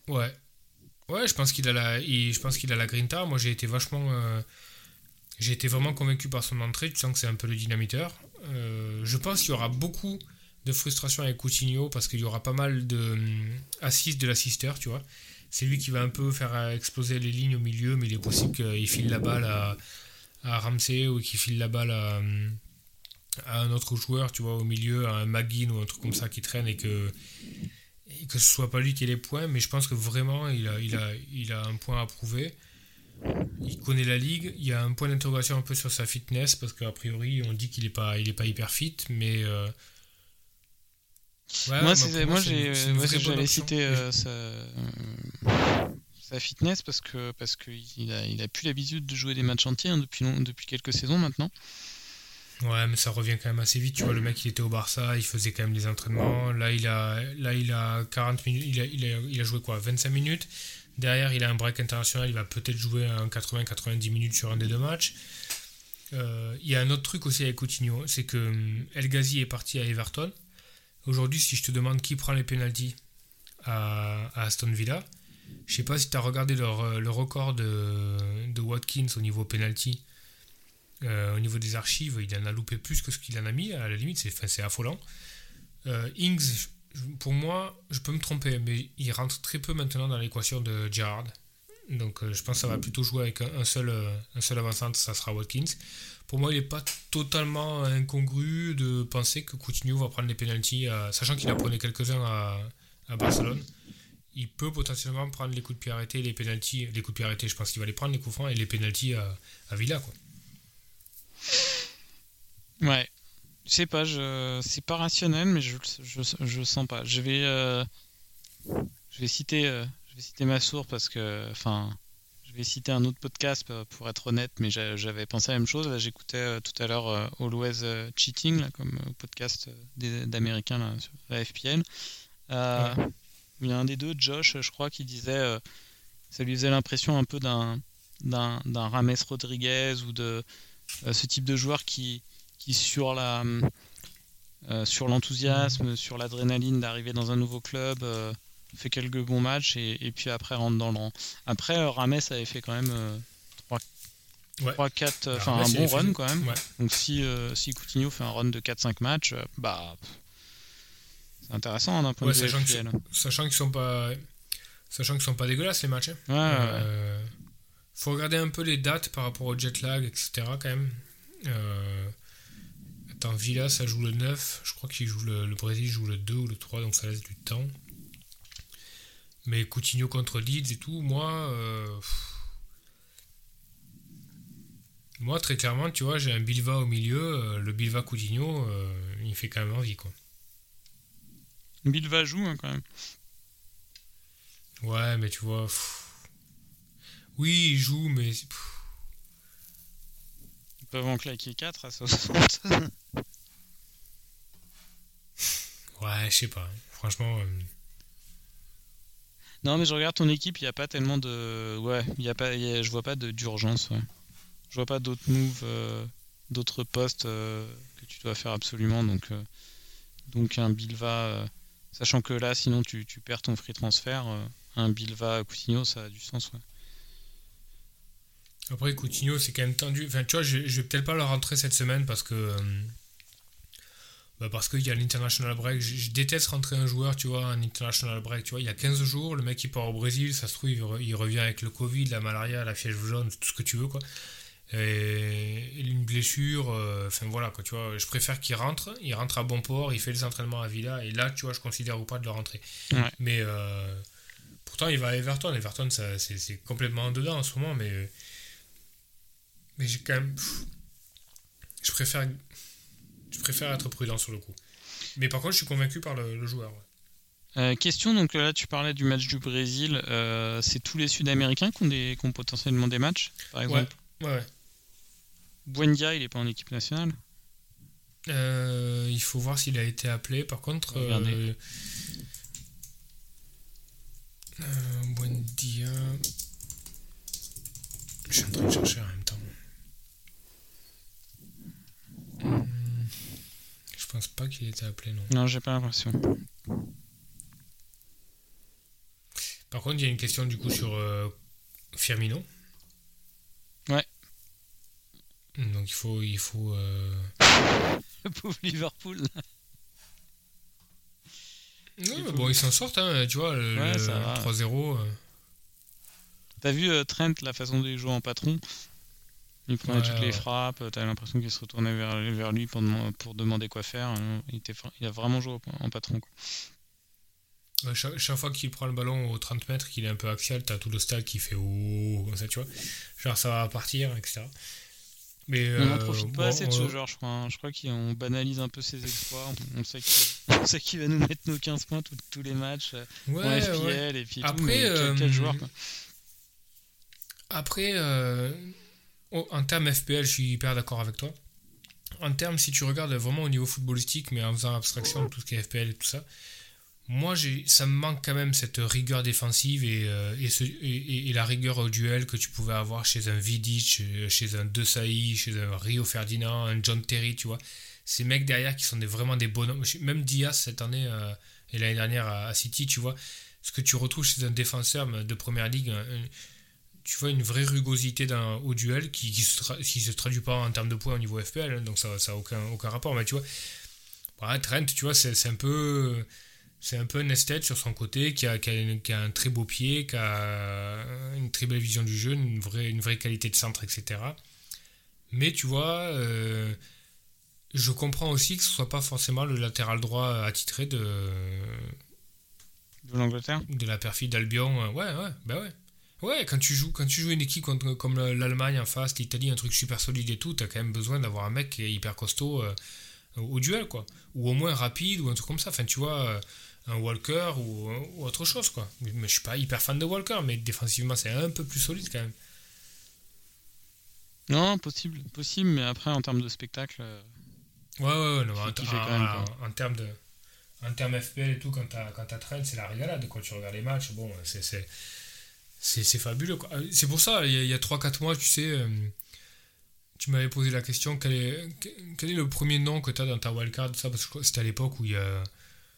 Ouais. Ouais, je pense qu'il a la, grinta. Moi, j'ai été vachement j'ai été vraiment convaincu par son entrée. Tu sens que c'est un peu le dynamiteur. Euh, je pense qu'il y aura beaucoup de frustration avec Coutinho parce qu'il y aura pas mal de hum, de l'assisteur, tu vois. C'est lui qui va un peu faire exploser les lignes au milieu, mais il est possible qu'il file la balle à, Ramsey ou qu'il file la balle à, hum, à, un autre joueur, tu vois, au milieu, à un Magin ou un truc comme ça qui traîne et que, que ce soit pas lui qui ait les points. Mais je pense que vraiment, il a, il a, il a un point à prouver il connaît la ligue. Il y a un point d'interrogation un peu sur sa fitness parce qu'a priori on dit qu'il n'est pas, il est pas hyper fit, mais euh, moi, moi, j'allais citer euh, sa, fitness parce que parce qu'il a, il a plus l'habitude de jouer des matchs entiers hein, depuis depuis quelques saisons maintenant. Ouais, mais ça revient quand même assez vite. Tu vois, le mec, il était au Barça, il faisait quand même des entraînements. Là, il a, là, il a 40 minutes. Il a, il a, joué quoi 25 minutes Derrière, il a un break international, il va peut-être jouer un 80-90 minutes sur un des deux matchs. Euh, il y a un autre truc aussi avec Coutinho, c'est que hum, El Ghazi est parti à Everton. Aujourd'hui, si je te demande qui prend les pénalties à, Aston Villa, je sais pas si tu as regardé euh, le record de, Watkins au niveau penalty. Euh, au niveau des archives, il en a loupé plus que ce qu'il en a mis, à la limite, c'est affolant. Ings, pour moi, je peux me tromper, mais il rentre très peu maintenant dans l'équation de Gerrard. Donc je pense que ça va plutôt jouer avec un, seul, un seul avançant, ça sera Watkins. Pour moi, il n'est pas totalement incongru de penser que Coutinho va prendre les pénalties, sachant qu'il a pris quelques-uns à, à Barcelone il peut potentiellement prendre les coups de pied arrêtés, les pénalties, les coups de pied arrêtés, je pense qu'il va les prendre les coups francs et les pénalties à, à, Villa quoi. Ouais. Je sais pas, je c'est pas rationnel mais je je, je sens pas. Je vais euh, je vais citer euh, je vais citer ma source parce que enfin je vais citer un autre podcast pour être honnête mais j'avais pensé à la même chose. j'écoutais euh, tout à l'heure Always Cheating là, comme podcast d'américains sur la FPL. Il y a un des deux, Josh, je crois, qui disait euh, ça lui faisait l'impression un peu d'un d'un Rames Rodriguez ou de euh, ce type de joueur qui, qui sur la euh, sur l'enthousiasme, sur l'adrénaline d'arriver dans un nouveau club, fait quelques bons matchs et, puis après rentre dans le rang. Après, Rames avait fait quand même 3, 4, enfin un bon run quand même. Donc si, si Coutinho fait un run de 4-5 matchs, bah c'est intéressant hein, d'un point de vue sachant, sachant qu'ils sont pas sachant qu'ils sont pas dégueulasses les matchs. Hein. Euh, faut regarder un peu les dates par rapport au jet lag, etc. quand même. Euh, attends, Villa ça joue le 9, je crois qu'il joue le, le, Brésil joue le 2 ou le 3, donc ça laisse du temps. Mais Coutinho contre Leeds et tout, moi. Euh, moi, très clairement, tu vois, j'ai un Bilva au milieu. Euh, le Bilva Coutinho, il fait quand même envie, quoi. Bilva joue hein, quand même. Ouais, mais tu vois. Oui, il joue, mais. Ils peuvent en claquer 4 à 60. ouais, je sais pas. Franchement. Euh, non, mais je regarde ton équipe, il n'y a pas tellement de. Ouais, y a pas, je vois pas d'urgence. Ouais. Je vois pas d'autres moves, euh, d'autres postes euh, que tu dois faire absolument. Donc, donc un Bilva Sachant que là, sinon, tu, perds ton free transfert. Euh, un Bilva Coutinho, ça a du sens. Ouais. Après, Coutinho, c'est quand même tendu. Enfin, tu vois, je, je vais peut-être pas le rentrer cette semaine parce que. Euh, bah parce qu'il y a l'International Break. Je, déteste rentrer un joueur, tu vois, un International Break. Tu vois, il y a 15 jours, le mec il part au Brésil, ça se trouve, il, revient avec le Covid, la malaria, la fièvre jaune, tout ce que tu veux, quoi et une blessure, euh, enfin voilà quoi, tu vois, je préfère qu'il rentre, il rentre à bon port, il fait les entraînements à Villa, et là, tu vois, je considère ou pas de le rentrer. Mais euh, pourtant, il va à Everton, Everton, c'est complètement en dedans en ce moment, mais, mais j'ai quand même. je préfère, je préfère être prudent sur le coup. Mais par contre, je suis convaincu par le, joueur. Euh, question, donc là tu parlais du match du Brésil, c'est tous les Sud-Américains qui ont, des, qui ont potentiellement des matchs, par exemple Ouais, ouais. Buendia, il est pas en équipe nationale euh, Il faut voir s'il a été appelé. Par contre, euh, euh, Buendia. Je suis en train de chercher en même temps. Hmm, je pense pas qu'il ait été appelé, non. Non, j'ai pas l'impression. Par contre, il y a une question du coup sur Firmino. Ouais. Donc il faut. Il faut euh... Le pauvre Liverpool. bon, ils s'en sortent, hein, tu vois, le, 3-0. Euh. T'as vu euh, Trent, la façon de jouer en patron? Il prenait toutes les frappes, t'avais l'impression qu'il se retournait vers, vers lui pour, pour, demander quoi faire. Hein. Il, était, il a vraiment joué en patron. Quoi. chaque, chaque, fois qu'il prend le ballon aux 30 mètres, qu'il est un peu axial, t'as tout le stade qui fait oh, comme ça, tu vois. Genre ça va partir, etc. Mais, on n'en profite pas assez de ce genre, je crois. Hein. Je crois qu'on banalise un peu ses exploits. On, sait qu'il va nous mettre nos 15 points tous les matchs euh, ouais, FPL et puis Après, tout, quel, joueur Après, euh, en termes FPL, je suis hyper d'accord avec toi. En termes, si tu regardes vraiment au niveau footballistique, mais en faisant abstraction de tout ce qui est FPL et tout ça, moi, ça me manque quand même cette rigueur défensive et, euh, et, la rigueur au duel que tu pouvais avoir chez un Vidic, chez un De Sailly, chez un Rio Ferdinand, un John Terry, tu vois. Ces mecs derrière qui sont vraiment des bonhommes. Même Diaz cette année euh, et l'année dernière à, City, tu vois. Ce que tu retrouves chez un défenseur de première ligue, tu vois une vraie rugosité dans, au duel qui ne se, se, traduit pas en termes de points au niveau FPL, hein, donc ça n'a aucun, aucun rapport. Mais tu vois, Trent, tu vois, c'est un peu C'est un peu un esthète sur son côté, qui a, qui, a, qui a, un très beau pied, qui a une très belle vision du jeu, une vraie, une vraie qualité de centre, etc. Mais tu vois, euh, je comprends aussi que ce soit pas forcément le latéral droit attitré de. De l'Angleterre? De la perfide d'Albion. Ouais, ouais, bah ouais. Ouais, quand tu joues, quand tu joues une équipe contre, comme l'Allemagne en face, l'Italie, un truc super solide et tout, t'as quand même besoin d'avoir un mec qui est hyper costaud euh, au duel, quoi. Ou au moins rapide, ou un truc comme ça. Enfin, tu vois, euh, un Walker ou, ou, autre chose, quoi. Mais je suis pas hyper fan de Walker, mais défensivement, c'est un peu plus solide quand même. Non, possible, possible, mais après, en termes de spectacle. euh, Ouais, ouais, ouais. non, en, termes de. En termes FPL et tout, quand t'as quand t'as Trent, c'est la régalade. Quand tu regardes les matchs, bon, c'est c'est- c'est fabuleux. Euh, C'est pour ça, il y a, a 3-4 mois, tu sais, euh, tu m'avais posé la question quel est, quel est le premier nom que tu as dans ta wildcard ça, Parce que c'était à l'époque où il y a,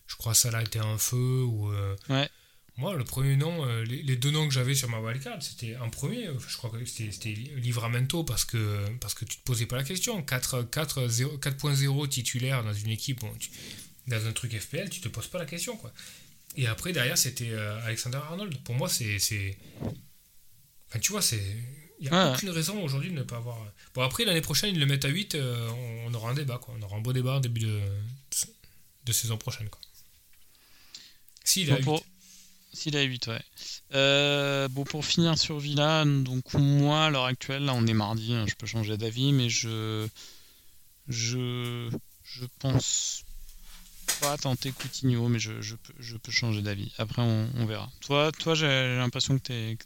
je crois Salah était en feu. Ou, euh, Ouais. Moi, le premier nom, euh, les, les deux noms que j'avais sur ma wildcard, c'était en premier, je crois que c'était Livramento parce que, parce que tu te posais pas la question. 4 4 0 4.0 titulaire dans une équipe, bon, tu- dans un truc FPL, tu te poses pas la question. quoi. Et après, derrière, c'était euh, Alexander Arnold. Pour moi, c'est. Enfin, tu vois, c'est. Il n'y a Ouais. aucune raison aujourd'hui de ne pas avoir. Bon, après, l'année prochaine, ils le mettent à 8, euh, on, aura un débat, quoi. On aura un beau débat en début de, de saison prochaine, quoi. Si, il est à Bon, 8. pour- S'il a 8, ouais. Euh, bon, pour finir sur Villa, donc moi, à l'heure actuelle, là, on est mardi, hein, je peux changer d'avis, mais je. Je. Je pense pas tenter Coutinho, mais je, je, peux, je peux changer d'avis. Après, on, on verra. Toi, toi j'ai l'impression que t'es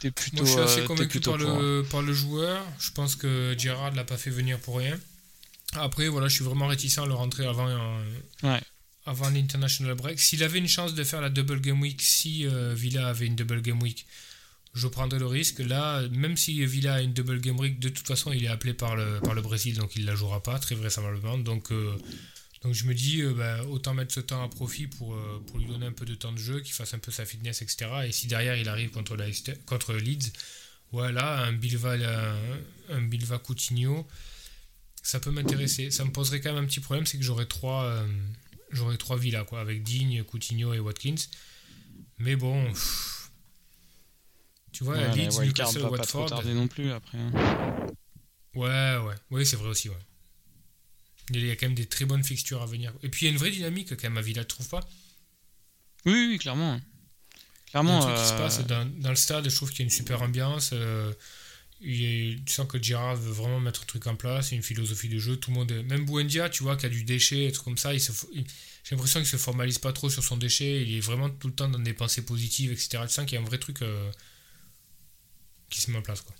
t'es plutôt. Moi, je suis euh, assez t'es convaincu par hein. le, par le joueur. Je pense que Gerrard l'a pas fait venir pour rien. Après, voilà, je suis vraiment réticent à le rentrer avant, euh, Ouais. avant l'international break. S'il avait une chance de faire la double game week, si euh, Villa avait une double game week, je prendrais le risque. Là, même si Villa a une double game week, de toute façon, il est appelé par le, Brésil, donc il la jouera pas, très vraisemblablement. Donc, euh, donc je me dis, euh, bah, autant mettre ce temps à profit pour, euh, pour lui donner un peu de temps de jeu, qu'il fasse un peu sa fitness, etc. Et si derrière il arrive contre, Leeds, voilà, un Bilva, un, Bilva Coutinho, ça peut m'intéresser. Ça me poserait quand même un petit problème, c'est que j'aurais trois, j'aurais trois villas, avec Digne, Coutinho et Watkins. Mais bon, tu vois, Ouais, Leeds, Newcastle, va pas trop Watford. non plus après. hein. Ouais, ouais, oui, c'est vrai aussi, ouais. Il y a quand même des très bonnes fixtures à venir. Et puis il y a une vraie dynamique quand même à Villa, tu trouves pas? Oui, oui, clairement. Il y a un Clairement. truc qui se euh, passe dans, dans le stade, je trouve qu'il y a une super ambiance. euh, il tu sens que Girard veut vraiment mettre un truc en place, une philosophie de jeu. Tout le monde, est- même Buendia, tu vois, qui a du déchet, et trucs comme ça, il se, fo- il- j'ai l'impression qu'il se formalise pas trop sur son déchet. Il est vraiment tout le temps dans des pensées positives, etc. Tu sens qu'il y a un vrai truc euh, qui se met en place, quoi.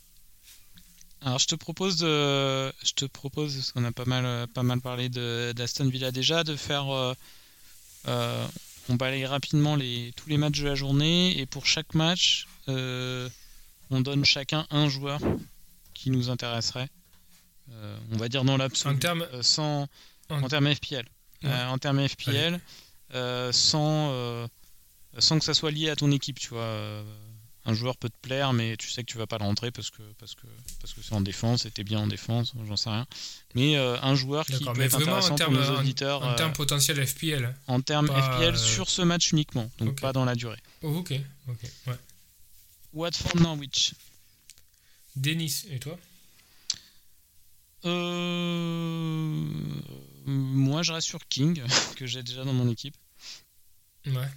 Alors je te propose de, je te propose, parce qu'on a pas mal, pas mal parlé de- d'Aston Villa déjà, de faire, euh, euh, on balaye rapidement les, tous les matchs de la journée et pour chaque match, euh, on donne chacun un joueur qui nous intéresserait. On va dire dans l'absolu, En termes- sans, en- en termes FPL, Ouais. En termes FPL, sans, sans que ça soit lié à ton équipe, tu vois. Euh, un joueur peut te plaire, mais tu sais que tu vas pas le rentrer parce que parce que parce que c'est en défense et t'es bien en défense, j'en sais rien. Mais euh, un joueur qui peut mais être vraiment intéressant en pour termes, nos en- auditeurs en euh, termes potentiel FPL. en termes pas, FPL euh, sur ce match uniquement, donc pas dans la durée. Oh, ok, ok, ouais. Watford Norwich. Denis, et toi? Euh... Moi, je reste sur King que j'ai déjà dans mon équipe. Ouais.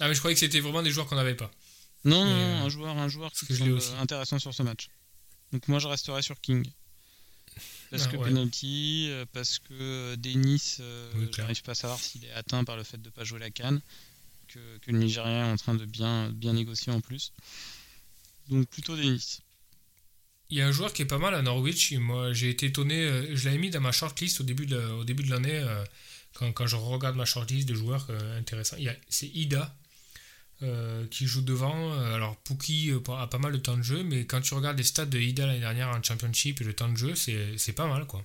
Ah, mais je croyais que c'était vraiment des joueurs qu'on n'avait pas. Non, euh, un joueur, un joueur qui semble aussi. intéressant sur ce match. Donc moi, je resterai sur King. Parce Ah, que ouais. penalty, euh, parce que euh, Denis, euh, Oui, j'arrive pas à savoir s'il est atteint par le fait de pas jouer la canne, que, que le Nigérien est en train de bien, bien négocier en plus. Donc plutôt Denis. Il y a un joueur qui est pas mal à Norwich. Moi, j'ai été étonné. euh, Je l'avais mis dans ma shortlist au début de, au début de l'année. euh, Quand, quand je regarde ma shortlist de joueurs euh, intéressants, c'est Ida euh, qui joue devant. Euh, Alors, Pookie euh, a pas mal de temps de jeu, mais quand tu regardes les stats de Ida l'année dernière en Championship et le temps de jeu, c'est pas mal, quoi.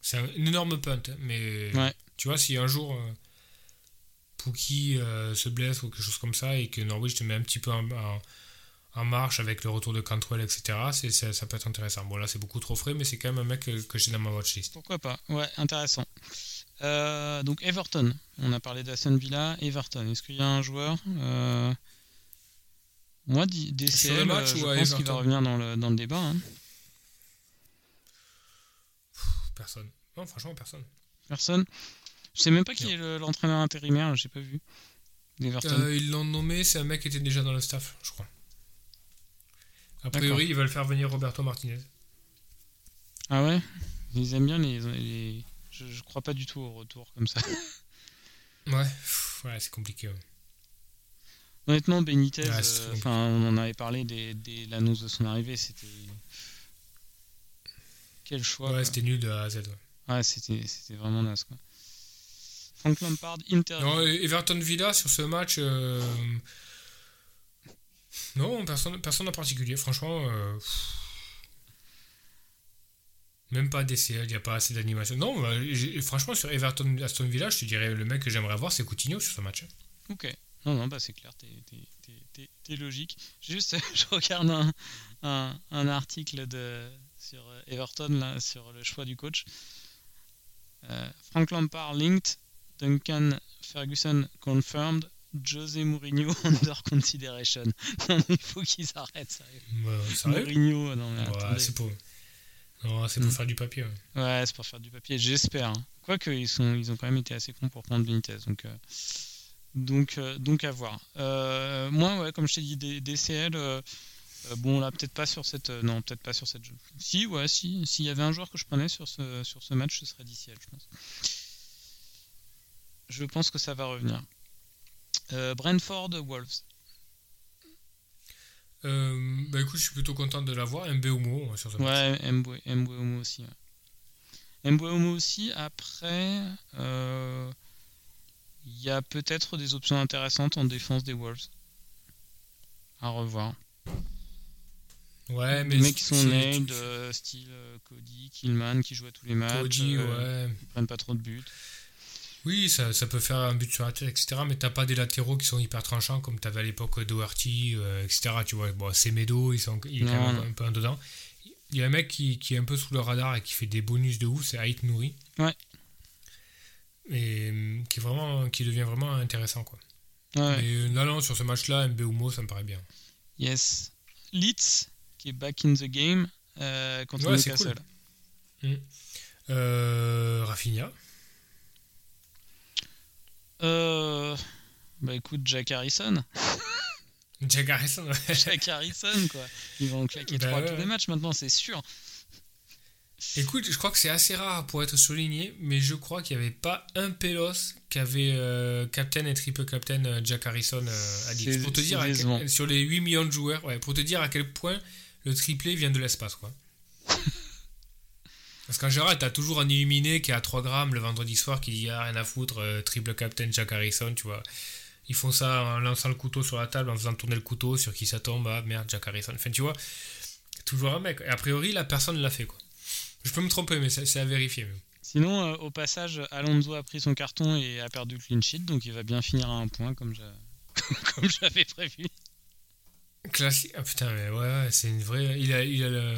C'est un énorme punt, hein, mais Ouais. tu vois, si un jour Pookie se blesse ou quelque chose comme ça et que Norwich te met un petit peu en, en- en marche avec le retour de Cantwell, etc., c'est, ça, ça peut être intéressant. Bon, là, c'est beaucoup trop frais, mais c'est quand même un mec que, que j'ai dans ma watchlist. Pourquoi pas? Ouais, intéressant. Euh, donc Everton, on a parlé d'Aston Villa, Everton. Est-ce qu'il y a un joueur euh, Moi, le DCL, match je pense qu'il va revenir dans le, dans le débat. hein. Personne. Non, franchement, personne. Personne Je sais même pas qui Non. est le- l'entraîneur intérimaire, j'ai pas vu. Euh, ils l'ont nommé, c'est un mec qui était déjà dans le staff, je crois. A priori, ils veulent faire venir Roberto Martinez. Ah ouais? Ils aiment bien les. les- Je, je crois pas du tout au retour comme ça. Ouais, ouais c'est compliqué. ouais. Honnêtement, Benitez, Ouais, euh, enfin, on en avait parlé dès, dès l'annonce de son arrivée, c'était. Quel choix. Ouais, c'était nul de A à Z. ouais. Ouais, c'était c'était vraiment naze quoi. Frank Lampard, Inter. Non, et- Everton Villa sur ce match. euh, Non, personne, personne en particulier. Franchement, euh, même pas DCL, il n'y a pas assez d'animation. Non, bah, j'ai- franchement, sur Everton Aston Villa, je te dirais le mec que j'aimerais voir, c'est Coutinho sur ce match. Ok. Non, non, bah c'est clair, t'es logique. Juste, je regarde un, un, un article de, sur euh, Everton, là, sur le choix du coach. Euh, Frank Lampard linked, Duncan Ferguson confirmed, José Mourinho under consideration. Non, mais il faut qu'ils arrêtent, sérieux. Mourinho, non mais Ouais, attendez. c'est pour, non, c'est pour Mm. faire du papier. ouais. Ouais, c'est pour faire du papier, j'espère. hein. Quoique, ils, sont, ils ont quand même été assez cons pour prendre Benitez. Donc, euh, donc, euh, donc à voir. Euh, moi, ouais, comme je t'ai dit, des, DCL, euh, euh, bon, là, peut-être pas sur cette. non, peut-être pas sur cette. Si, ouais, si. S'il y avait un joueur que je prenais sur ce, sur ce match, ce serait DCL, je pense. Je pense que ça va revenir. Brentford Wolves. Euh, bah écoute, je suis plutôt content de l'avoir. Mbeumo sur ce match. Ouais, Mbeumo aussi. Ouais. Aussi. Après, euh, il y a peut-être des options intéressantes en défense des Wolves. À revoir. Ouais, mais les mecs qui sont nailed, euh, style Cody, Killman, qui joue à tous les matchs. Cody, euh, ouais. Ils prennent pas trop de buts. Oui, ça, ça peut faire un but sur la tête, etc. Mais t'as pas des latéraux qui sont hyper tranchants comme t'avais à l'époque Doherty, euh, etc. Tu vois, bon, c'est Medo, ils sont, il est quand Non, même non. un peu en dedans. Il y a un mec qui, qui est un peu sous le radar et qui fait des bonus de ouf, c'est Ait Nouri. Ouais. Et euh, qui, est vraiment, qui devient vraiment intéressant, quoi. Ouais, Mais euh, là, non, sur ce match-là, Mbeumo, ça me paraît bien. yes. Leeds, qui est back in the game euh, contre Ouais, Newcastle. Euh, Rafinha. Euh, bah écoute, Jack Harrison. Jack Harrison, ouais. Jack Harrison, quoi. Ils vont claquer Bah trois tous les matchs maintenant, c'est sûr. Écoute, je crois que c'est assez rare pour être souligné, mais je crois qu'il n'y avait pas un Pélos qui avait euh, captain et triple captain euh, Jack Harrison euh, à. C'est- Pour te dire, quel- sur les 8 millions de joueurs, ouais, pour te dire à quel point le triplé vient de l'espace, quoi. Parce qu'en général, t'as toujours un illuminé qui est à 3 grammes le vendredi soir qui dit ah, rien à foutre, euh, triple captain Jack Harrison, tu vois. Ils font ça en lançant le couteau sur la table, en faisant tourner le couteau sur qui ça tombe, ah merde, Jack Harrison. Enfin, tu vois, toujours un mec. Et a priori, la personne l'a fait, quoi. Je peux me tromper, mais c'est à vérifier. Sinon, euh, au passage, Alonso a pris son carton et a perdu le clean sheet, donc il va bien finir à un point comme j'a- comme j'avais prévu. Classique. Ah putain, mais ouais, ouais, c'est une vraie. Il a, il a le.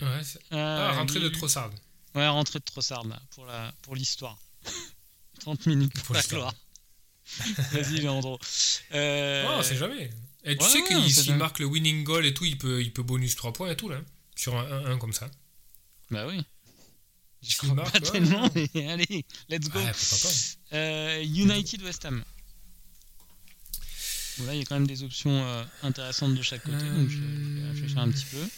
Ouais, ah, rentrée de Trossard. Ouais, rentrée de Trossard là, pour la pour l'histoire. 30 minutes pour, Pour la gloire. Vas-y, Leandro. Euh, Oh, c'est jamais. Et tu ouais, sais ouais, qu'il sait s'il marque le winning goal et tout, il peut, il peut bonus 3 points et tout, là. Sur un 1-1 comme ça. Bah oui. Je crois marque, pas ouais, tellement, mais allez, let's go. Pas. Euh, United West Ham. Bon, là, il y a quand même des options euh, intéressantes de chaque côté, donc je, je vais réfléchir un petit peu.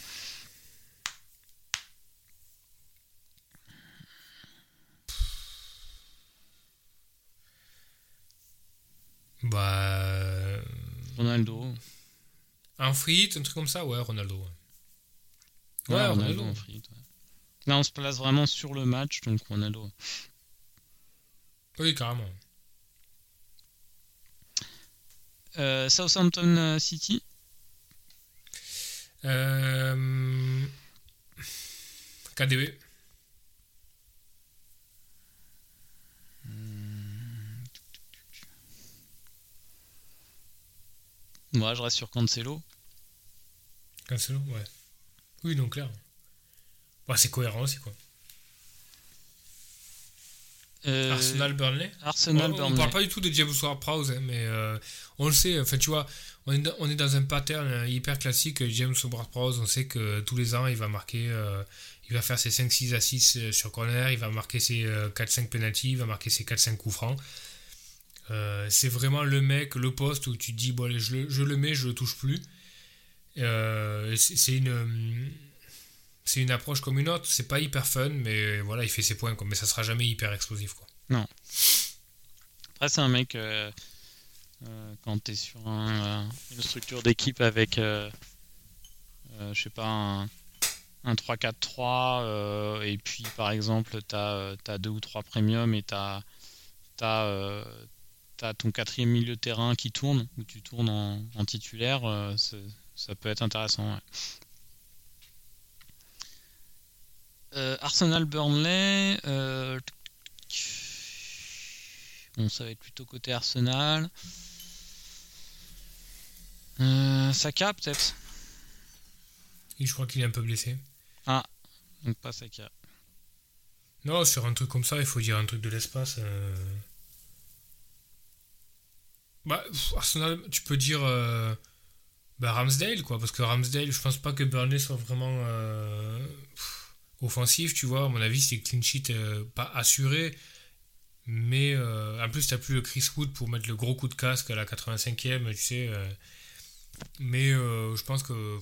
Bah. euh, Ronaldo. Un free, un truc comme ça, ouais, Ronaldo. Ouais, Ronaldo en ouais. Là, on se place vraiment sur le match, donc Ronaldo. Oui, carrément. Euh, Southampton euh, City. Euh... KDB. Moi, je reste sur Cancelo. Cancelo, ouais. Oui, non, clair. C'est cohérent aussi, quoi. Euh, Arsenal Burnley. Arsenal on, ne parle pas du tout de James Ward-Prowse, hein, mais euh, on le sait. Enfin, tu vois, on est, dans, on est dans un pattern hyper classique. James Ward-Prowse, on sait que tous les ans, il va marquer, il va faire ses 5-6 assists sur corner, il va marquer ses 4-5 penalties, il va marquer ses 4-5 coups francs. C'est vraiment le mec, le poste où tu dis, bon, allez, je, je le mets, je le touche plus. c'est une c'est une approche comme une autre. C'est pas hyper fun, mais voilà, il fait ses points, quoi. mais ça sera jamais hyper explosif. Quoi. Non. Après, c'est un mec, euh, euh, quand tu es sur euh, une structure d'équipe avec, je sais pas, un, 3-4-3, et puis par exemple, tu as, deux ou trois premiums et tu as, ton quatrième milieu de terrain qui tourne, où tu tournes en, titulaire, ça peut être intéressant. Euh, Arsenal Burnley. Euh, bon, ça va être plutôt côté Arsenal. Euh, Saka peut-être? je crois qu'il est un peu blessé. Ah, donc pas Saka. Non, sur un truc comme ça, il faut dire un truc de l'espace. Bah, Arsenal, tu peux dire bah, Ramsdale, quoi, parce que Ramsdale, je pense pas que Burnley soit vraiment offensif, tu vois. À mon avis, c'est clean sheet euh, pas assuré. Mais euh, en plus, tu plus le Chris Wood pour mettre le gros coup de casque à la 85e, tu sais. Euh. mais je pense que.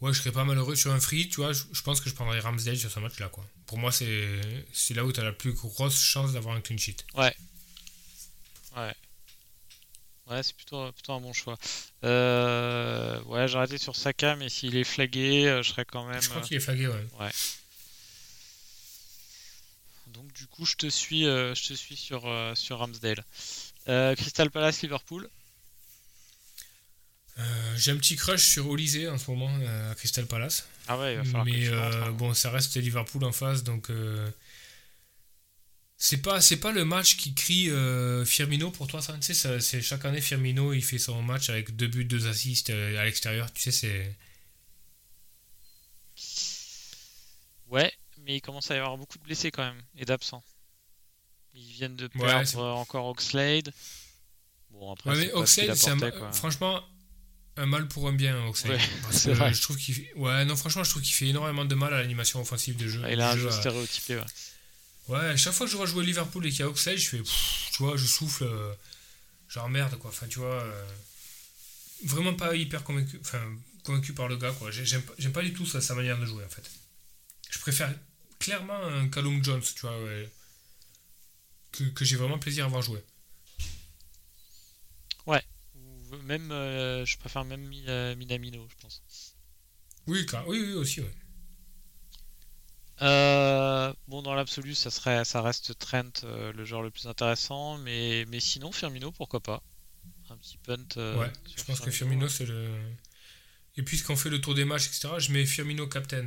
ouais, je serais pas malheureux sur un free, tu vois. Je, pense que je prendrais Ramsdale sur ce match-là, quoi. Pour moi, c'est là où tu as la plus grosse chance d'avoir un clean sheet. Ouais. Ouais. Ouais, c'est plutôt, plutôt un bon choix. Euh, ouais, j'ai arrêté sur Saka, mais s'il est flagué, euh, je serais quand même. Je crois qu'il est flagué, ouais. Ouais. Donc du coup, je te suis, euh, je te suis sur, sur Ramsdale. Crystal Palace, Liverpool. j'ai un petit crush sur Olysée en ce moment à Crystal Palace. Ah ouais, il va falloir Mais hein. bon, ça reste Liverpool en face, donc c'est pas, c'est pas le match qui crie euh, Firmino pour toi, ça? Tu sais, c'est chaque année Firmino, il fait son match avec deux buts, deux assists euh, à l'extérieur. Tu sais, c'est. Ouais, mais il commence à y avoir beaucoup de blessés quand même et d'absents. Ils viennent de perdre encore Oxlade. Bon, après, ouais, Oxlade, c'est franchement un mal pour un bien, Oxlade. je trouve qu'il ouais, non, franchement, je trouve qu'il fait énormément de mal à l'animation offensive de jeu. il a un jeu stéréotypé, ouais. Ouais, chaque fois que je vois jouer Liverpool et qu'il y a Oxlade, je fais, tu vois, je souffle, euh, genre merde, quoi. Enfin, tu vois, euh, vraiment pas hyper convaincu, enfin, convaincu par le gars, quoi. J'aime pas du tout sa, sa, manière de jouer, en fait. Je préfère clairement un Callum Jones, tu vois, que, que j'ai vraiment plaisir à voir jouer. Ouais, même, euh, je préfère même Minamino, je pense. Oui, oui, oui, aussi, ouais. Euh, bon, dans l'absolu, ça serait, ça reste Trent euh, le joueur le plus intéressant, mais, mais sinon, Firmino, pourquoi pas? Un petit punt. Euh, ouais, je pense que Firmino, c'est le. Et puisqu'on fait le tour des matchs, etc., je mets Firmino captain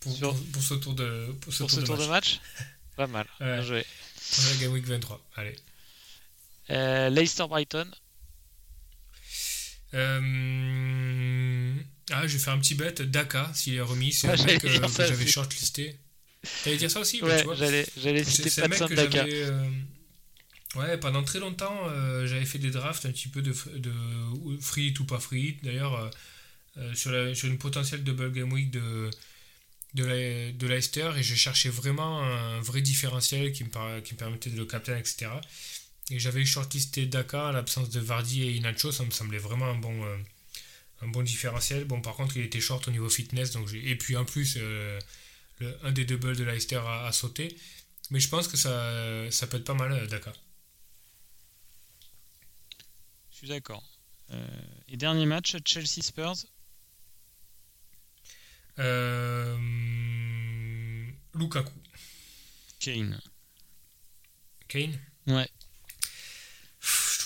pour, ce tour de, pour ce, tour, de, match. Pas mal. Bien joué. La Game Week 23. Allez. Leicester Brighton. Euh. Ah, je vais faire un petit bet. Daka, s'il est remis, c'est un mec euh, que j'avais shortlisté. T'allais dire ça aussi Ouais, j'allais citer mec que j'avais. Euh, ouais, pendant très longtemps, euh, j'avais fait des drafts un petit peu de, de free ou pas free. D'ailleurs, sur, la, sur une potentielle double game week de, de, la, de Leicester et je cherchais vraiment un vrai différentiel qui me, qui me permettait de le capter, etc. Et j'avais shortlisté Daka à l'absence de Vardy et Inacho, ça me semblait vraiment un bon un bon différentiel. Bon, par contre, il était short au niveau fitness, donc et puis en plus, euh, le, un des doubles de Leicester a, a, sauté. Mais je pense que ça, ça peut être pas mal, euh, Dakar. Je suis d'accord. Euh, et dernier match, Chelsea Spurs. Lukaku. Kane. Kane? Ouais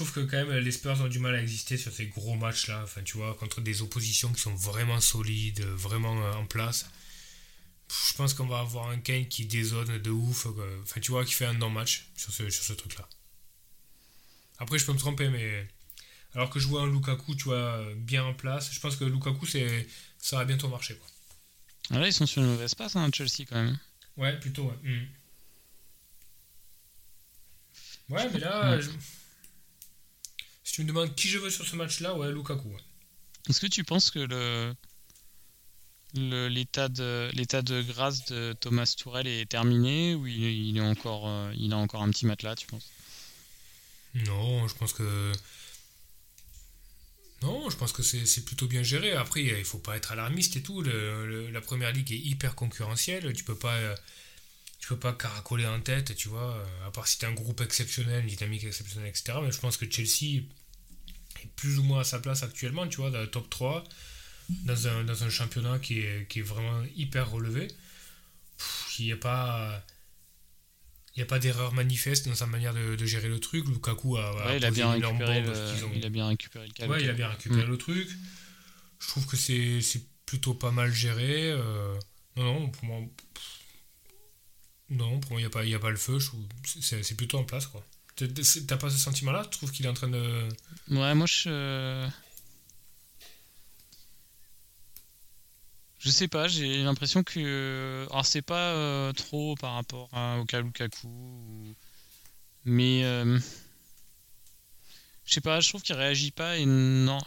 trouve que quand même les Spurs ont du mal à exister sur ces gros matchs là. Enfin, tu vois, contre des oppositions qui sont vraiment solides, vraiment euh, en place. Je pense qu'on va avoir un Kane qui dézone de ouf. Enfin, tu vois, qui fait un non-match sur ce, sur ce truc là. Après, je peux me tromper, mais alors que je vois un Lukaku, tu vois, bien en place, je pense que Lukaku, c'est ça va bientôt marcher. Quoi. Ah là, ils sont sur une mauvaise passe, hein, Chelsea quand même. Ouais, plutôt, ouais. Hmm. Ouais, mais là, Ouais. je- si tu me demandes qui je veux sur ce match-là, ouais, Lukaku. ouais. Est-ce que tu penses que le l'état de l'état de grâce de Thomas Tourelle est terminé ou il, il est encore euh, il a encore un petit matelas, tu penses? Non, je pense que. Non, je pense que c'est plutôt bien géré. Après, il faut pas être alarmiste et tout. Le- le- la première ligue est hyper concurrentielle. Tu peux pas. Tu peux pas caracoler en tête, tu vois, à part si t'as un groupe exceptionnel, une dynamique exceptionnelle, etc. Mais je pense que Chelsea est plus ou moins à sa place actuellement, tu vois, dans le top 3, dans un, dans un championnat qui est, qui est vraiment hyper relevé. Il n'y a pas. Il n'y a pas d'erreur manifeste dans sa manière de, de gérer le truc. Lukaku a, Ouais, il a posé bien une récupéré le, ont- il a bien récupéré le câble. Ouais, il a bien récupéré Mm. le truc. Je trouve que c'est plutôt pas mal géré. euh, Non, non, pour moi. Non, pour moi, il n'y a, pas- il y a pas le feu. c'est plutôt en place, quoi. T'as- pas ce sentiment-là? Tu trouves qu'il est en train de. Ouais, moi je. Je sais pas, j'ai l'impression que. Alors, c'est pas euh, trop par rapport à, au cas Mais. euh, Je sais pas, je trouve qu'il réagit pas. Et non,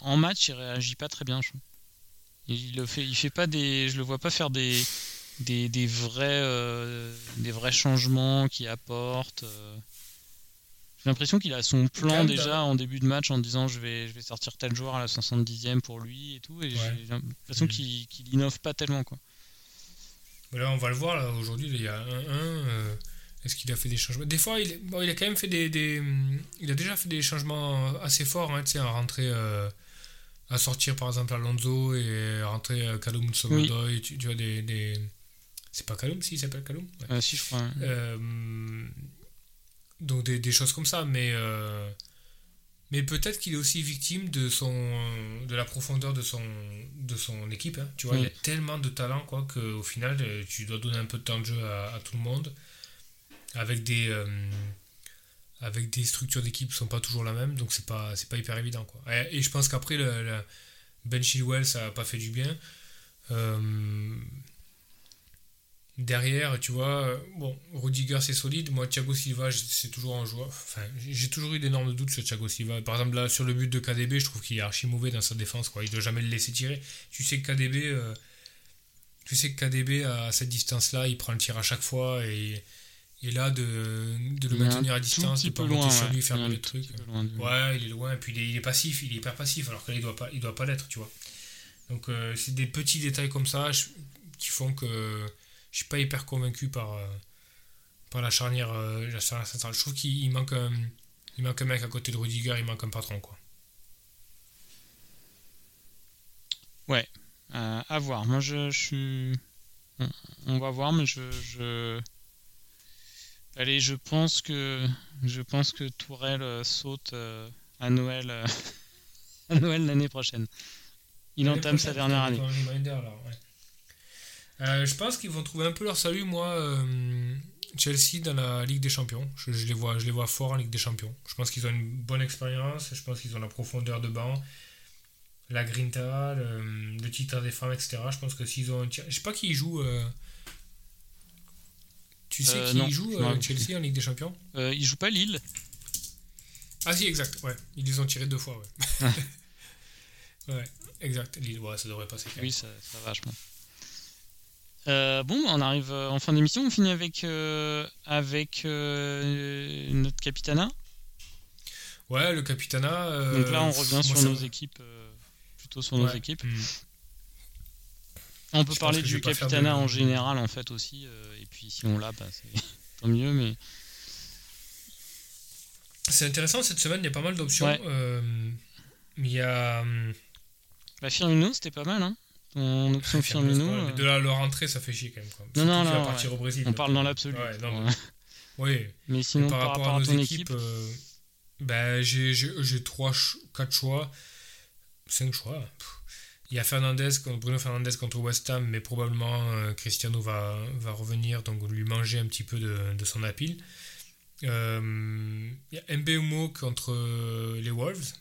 En match, il réagit pas très bien, je. Il le fait, il fait pas des. Je le vois pas faire des. Des, des vrais, euh, des vrais changements qui apportent. Euh. J'ai l'impression qu'il a son plan déjà en début de match en disant je vais, je vais sortir tel joueur à la 70e pour lui et tout. Et Ouais. j'ai l'impression Mhm. qu'il qu'il innove pas tellement. Quoi. Là, on va le voir. là Aujourd'hui, il y a 1-1. Est-ce qu'il a fait des changements? Des fois, il, bon, il a quand même fait des, des- Il a déjà fait des changements assez forts, hein, tu sais, à rentrer. euh, à sortir par exemple Alonso et à rentrer euh, Kaloum Sobodoy. Tu, tu vois, des. des... C'est pas Kaloum, si, il s'appelle Kaloum Ouais. Euh, si je crois. hein. Euh, donc des, des choses comme ça, mais, euh, mais peut-être qu'il est aussi victime de, son, de la profondeur de son, de son équipe. hein. Tu vois, Oui. il a tellement de talent quoi, qu'au final, euh, tu dois donner un peu de temps de jeu à, à tout le monde, avec des, euh, avec des structures d'équipe qui sont pas toujours la même, donc c'est pas, c'est pas hyper évident. Quoi. Et, et je pense qu'après, le, le Ben Chilwell, ça n'a pas fait du bien. Euh, Derrière, tu vois, euh, bon, Rudiger c'est solide. Moi, Thiago Silva, c'est toujours un joueur. Enfin, j'ai toujours eu d'énormes doutes sur Thiago Silva. Par exemple, là, sur le but de KDB, je trouve qu'il est archi mauvais dans sa défense. Quoi. Il ne doit jamais le laisser tirer. Tu sais que KDB, euh, tu sais que KDB, à cette distance-là, il prend le tir à chaque fois. Et, et là, de, de le maintenir à distance, de pas monter loin. sur ouais. lui, faire des trucs. Ouais, il est loin, et puis il est, il est passif, il est hyper passif, alors qu'il ne doit pas, il doit pas l'être, tu vois. Donc euh, c'est des petits détails comme ça je- qui font que je suis pas hyper convaincu par, euh, par la charnière, euh, la charnière centrale. Je trouve qu'il il manque, un, il manque un mec à côté de Rudiger, il manque un patron, quoi. Euh, à voir. Moi, je, je suis. On, on va voir, mais je, je. Allez, je pense que je pense que Tourelle saute à Noël à Noël l'année prochaine. Il entame sa dernière année. reminder, là, ouais. Euh, je pense qu'ils vont trouver un peu leur salut, moi, euh, Chelsea dans la Ligue des Champions. Je, je les vois, je les vois forts en Ligue des Champions. Je pense qu'ils ont une bonne expérience, je pense qu'ils ont la profondeur de banc, la grinta, le, le titre des femmes, etc. Je pense que s'ils ont un tir- Je sais pas qui joue. euh, Tu sais Euh, qui non, joue je Chelsea en Ligue des Champions? Euh, il joue pas Lille. Ah si, exact, ouais. Ils les ont tirés deux fois, ouais. ouais, exact. Lille, ouais, ça devrait passer. Oui, ça, ça va, vachement. Euh, bon, on arrive euh, en fin d'émission. On finit avec euh, avec euh, notre capitana. Ouais, le Capitana. Donc là, on revient sur nos équipes, plutôt sur nos équipes. Hmm. On peut Je parler du capitana de- en général en fait aussi, et puis si on l'a, bah, c'est tant mieux. Mais C'est intéressant, cette semaine, il y a pas mal d'options. Ouais. Il y a. hum, bah, Firmino, c'était pas mal, hein. Ton option Firmino. ouais, mais euh, de là à leur entrée, ça fait chier quand même. Quoi. Non, non, partir ouais. au Brésil. on parle dans euh, l'absolu. Ouais, non, Oui, Mais sinon, par, rapport à, nos ton équipes, équipe, euh, ben, j'ai, j'ai, j'ai trois, ch- quatre choix, cinq choix. Pff. Il y a Fernandez, Bruno Fernandez contre West Ham, mais probablement euh, Cristiano va, va revenir, donc lui manger un petit peu de, de son apile. Euh, il y a Mbeumo contre euh, les Wolves,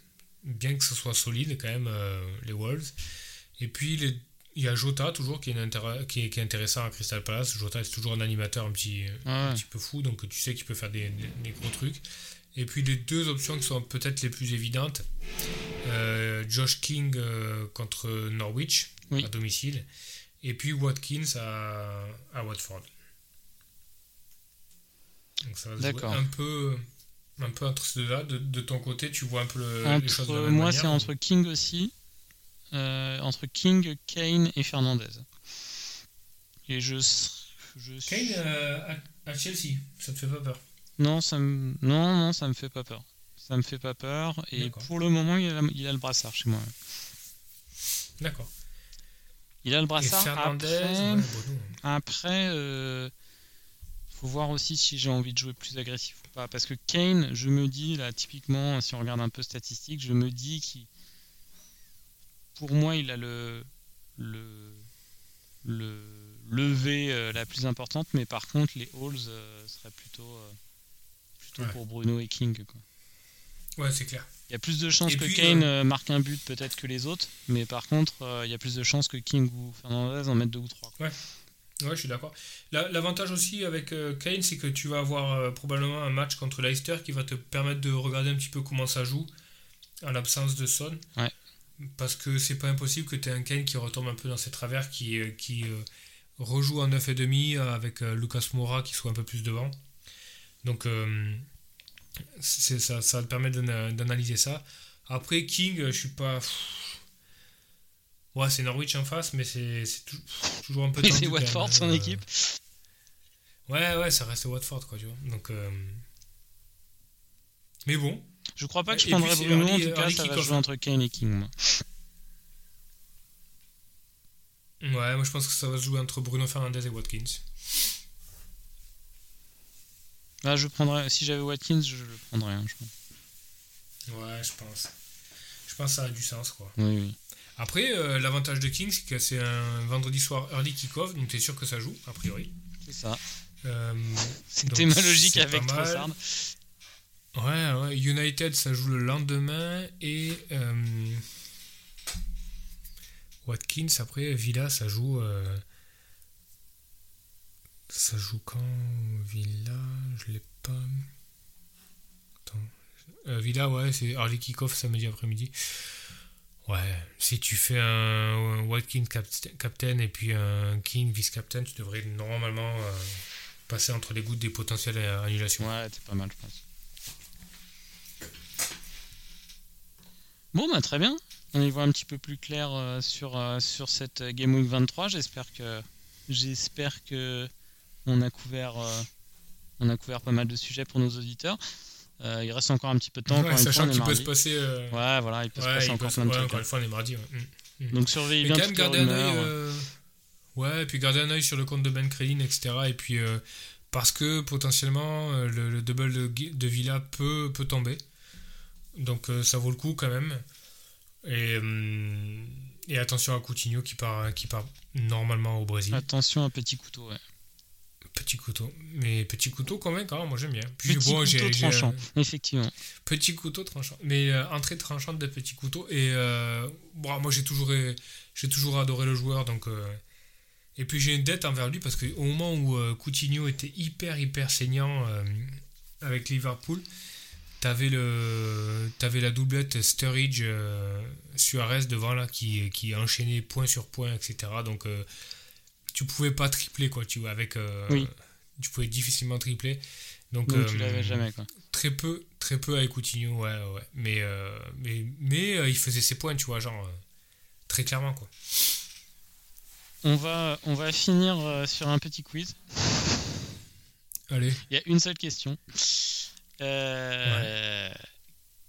bien que ce soit solide quand même, euh, les Wolves. Et puis les- Il y a Jota toujours qui est, intér- qui est, qui est intéressant à Crystal Palace. Jota c'est toujours un animateur un petit, un Ouais. petit peu fou, donc tu sais qu'il peut faire des, des- des gros trucs. Et puis les deux options qui sont peut-être les plus évidentes, euh, Josh King euh, contre Norwich Oui. à domicile, et puis Watkins à, à Watford. Donc ça va se D'accord. un peu, un peu entre ces deux-là. De, de ton côté, tu vois un peu le- les choses de la même moi, manière, c'est entre King aussi. Euh, entre King, Kane et Fernandez. Et je. s- je suis- Kane euh, à, à Chelsea, ça te fait pas peur Non, ça me... non, non, ça me fait pas peur. Ça me fait pas peur. Et pour le moment, il a, il a le brassard chez moi. D'accord. Il a le brassard. Après, ouais, après euh, faut voir aussi si j'ai envie de jouer plus agressif ou pas. Parce que Kane, je me dis, là, typiquement, si on regarde un peu statistique, je me dis qu'il. Pour moi, il a le. le. le levé euh, la plus importante, mais par contre, les halls euh, seraient plutôt. euh, plutôt Ouais. pour Bruno et King. Quoi. Ouais, c'est clair. Il y a plus de chances que puis, Kane marque un but peut-être que les autres, mais par contre, il y a plus de chances que King ou Fernandez en mettent deux ou trois. quoi. Ouais, je suis d'accord. La- L'avantage aussi avec euh, Kane, c'est que tu vas avoir euh, probablement un match contre Leicester qui va te permettre de regarder un petit peu comment ça joue en l'absence de Son. Ouais. Parce que c'est pas impossible que tu aies un Kane qui retombe un peu dans ses travers, qui, euh, qui euh, rejoue en 9,5 euh, avec euh, Lucas Moura qui soit un peu plus devant. Donc euh, ça, ça te d'ana- d'analyser ça. Après, King, je suis pas. Ouais, c'est Norwich en face, mais c'est c'est tou- toujours un peu tendu c'est Watford, même, son équipe. Ouais, ouais, ça reste Watford, quoi, tu vois. Donc, Mais bon, Je crois pas que je Et prendrais Bruno, en tout cas, ça va jouer entre Kane et King. moi. ouais, moi je pense que ça va se jouer entre Bruno Fernandez et Watkins. Là, je prendrais, si j'avais Watkins, je le prendrais. hein, je pense. Ouais, je pense. Je pense que ça a du sens, quoi. Oui, oui. Après, euh, l'avantage de King, c'est que c'est un vendredi soir early kick-off, donc t'es sûr que ça joue, a priori. C'est ça. Euh, C'était ma logique avec. Trossard. Ouais, ouais, United, ça joue le lendemain, et euh, Watkins, après, Villa, ça joue... euh, ça joue quand Villa, je l'ai pas... Attends. Euh, Villa, ouais, c'est early kick-off samedi après-midi. Ouais, si tu fais un Watkins cap- captain et puis un King vice-captain, tu devrais normalement passer entre les gouttes des potentielles annulations. Ouais, c'est pas mal, je pense. Bon, bah très bien. On y voit un petit peu plus clair euh, sur, euh, sur cette euh, Game Week 23. J'espère que j'espère que on a couvert euh, on a couvert pas mal de sujets pour nos auditeurs. Il reste encore un petit peu de temps. Ouais, sachant qu'il peut se passer. Ouais, voilà, il peut se passer encore peut plein de ouais, trucs. encore une fois, on est mardi. ouais. Mm, mm. Donc surveillez bien quand garder un œil. Ouais, et puis garder un œil sur le compte de Ben Crelin, etc. Et puis, parce que potentiellement, le, le double de, de Villa peut, peut tomber. Donc, euh, ça vaut le coup quand même. Et, hum, et attention à Coutinho qui part, qui part normalement au Brésil. Attention à petit couteau. Ouais. Petit couteau. Mais petit couteau convaincant, moi j'aime bien. Puis Petit bon, couteau tranchant, un- effectivement. Petit couteau tranchant. Mais euh, entrée tranchante de petit couteau. Et euh, bon, moi j'ai toujours, j'ai toujours adoré le joueur. Donc, euh, et puis j'ai une dette envers lui parce qu'au moment où euh, Coutinho était hyper hyper saignant euh, avec Liverpool, t'avais, le, t'avais la doublette Sturridge euh, Suarez devant là qui, qui enchaînait point sur point, etc. Donc euh, tu pouvais pas tripler quoi, tu vois. Avec, euh, Oui. Tu pouvais difficilement tripler. Donc, tu euh, l'avais jamais quoi. Très peu, très peu avec Coutinho, ouais, ouais. Mais, mais, mais il faisait ses points, tu vois, genre, très clairement, quoi. On va, on va finir sur un petit quiz. Allez. Il y a une seule question. Euh,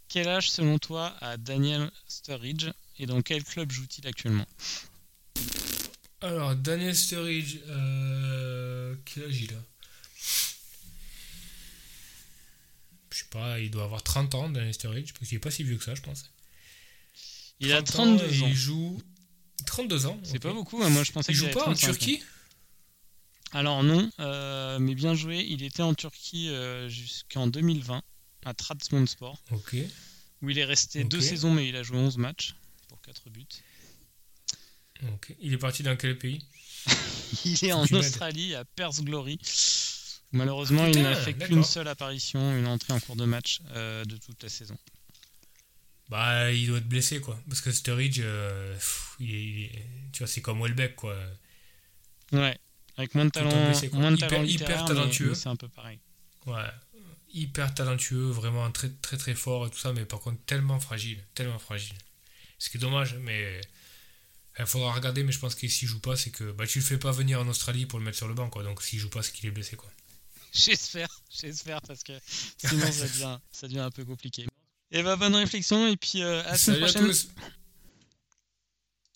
Quel âge selon toi a Daniel Sturridge et dans quel club joue-t-il actuellement? Alors, Daniel Sturridge, euh, quel âge il a? Je sais pas, il doit avoir 30 ans, Daniel Sturridge, parce qu'il est pas si vieux que ça, je pense. Il a 30 32 ans. et Il joue 32 ans. C'est pas beaucoup, mais moi je pensais Il qu'il joue pas en 35 ans. Alors non, euh, mais bien joué. Il était en Turquie euh, jusqu'en 2020 à Trabzonspor, Ok. où il est resté deux saisons, mais il a joué 11 matchs pour 4 buts. Il est parti dans quel pays Il est en. Australie, à Perth Glory. Malheureusement, Ah, il n'a fait qu'une seule apparition, une entrée en cours de match euh, de toute la saison. Bah, il doit être blessé, quoi. Parce que Sturridge, euh, pff, il est- il est- tu vois, c'est comme Welbeck, quoi. Ouais, avec moins de talent, blessé, moins de Hyper- talent hyper talentueux. c'est un peu pareil. Ouais. Hyper talentueux, vraiment très, très, très fort et tout ça, mais par contre, tellement fragile. Tellement fragile. Ce qui est dommage, mais. Il faudra regarder, mais je pense que s'il joue pas, c'est que bah, tu le fais pas venir en Australie pour le mettre sur le banc, quoi. Donc s'il joue pas, c'est qu'il est blessé, quoi. J'espère, j'espère, parce que sinon ça devient, ça devient un peu compliqué. Et bah bonne réflexion, et puis euh, à la semaine à tous!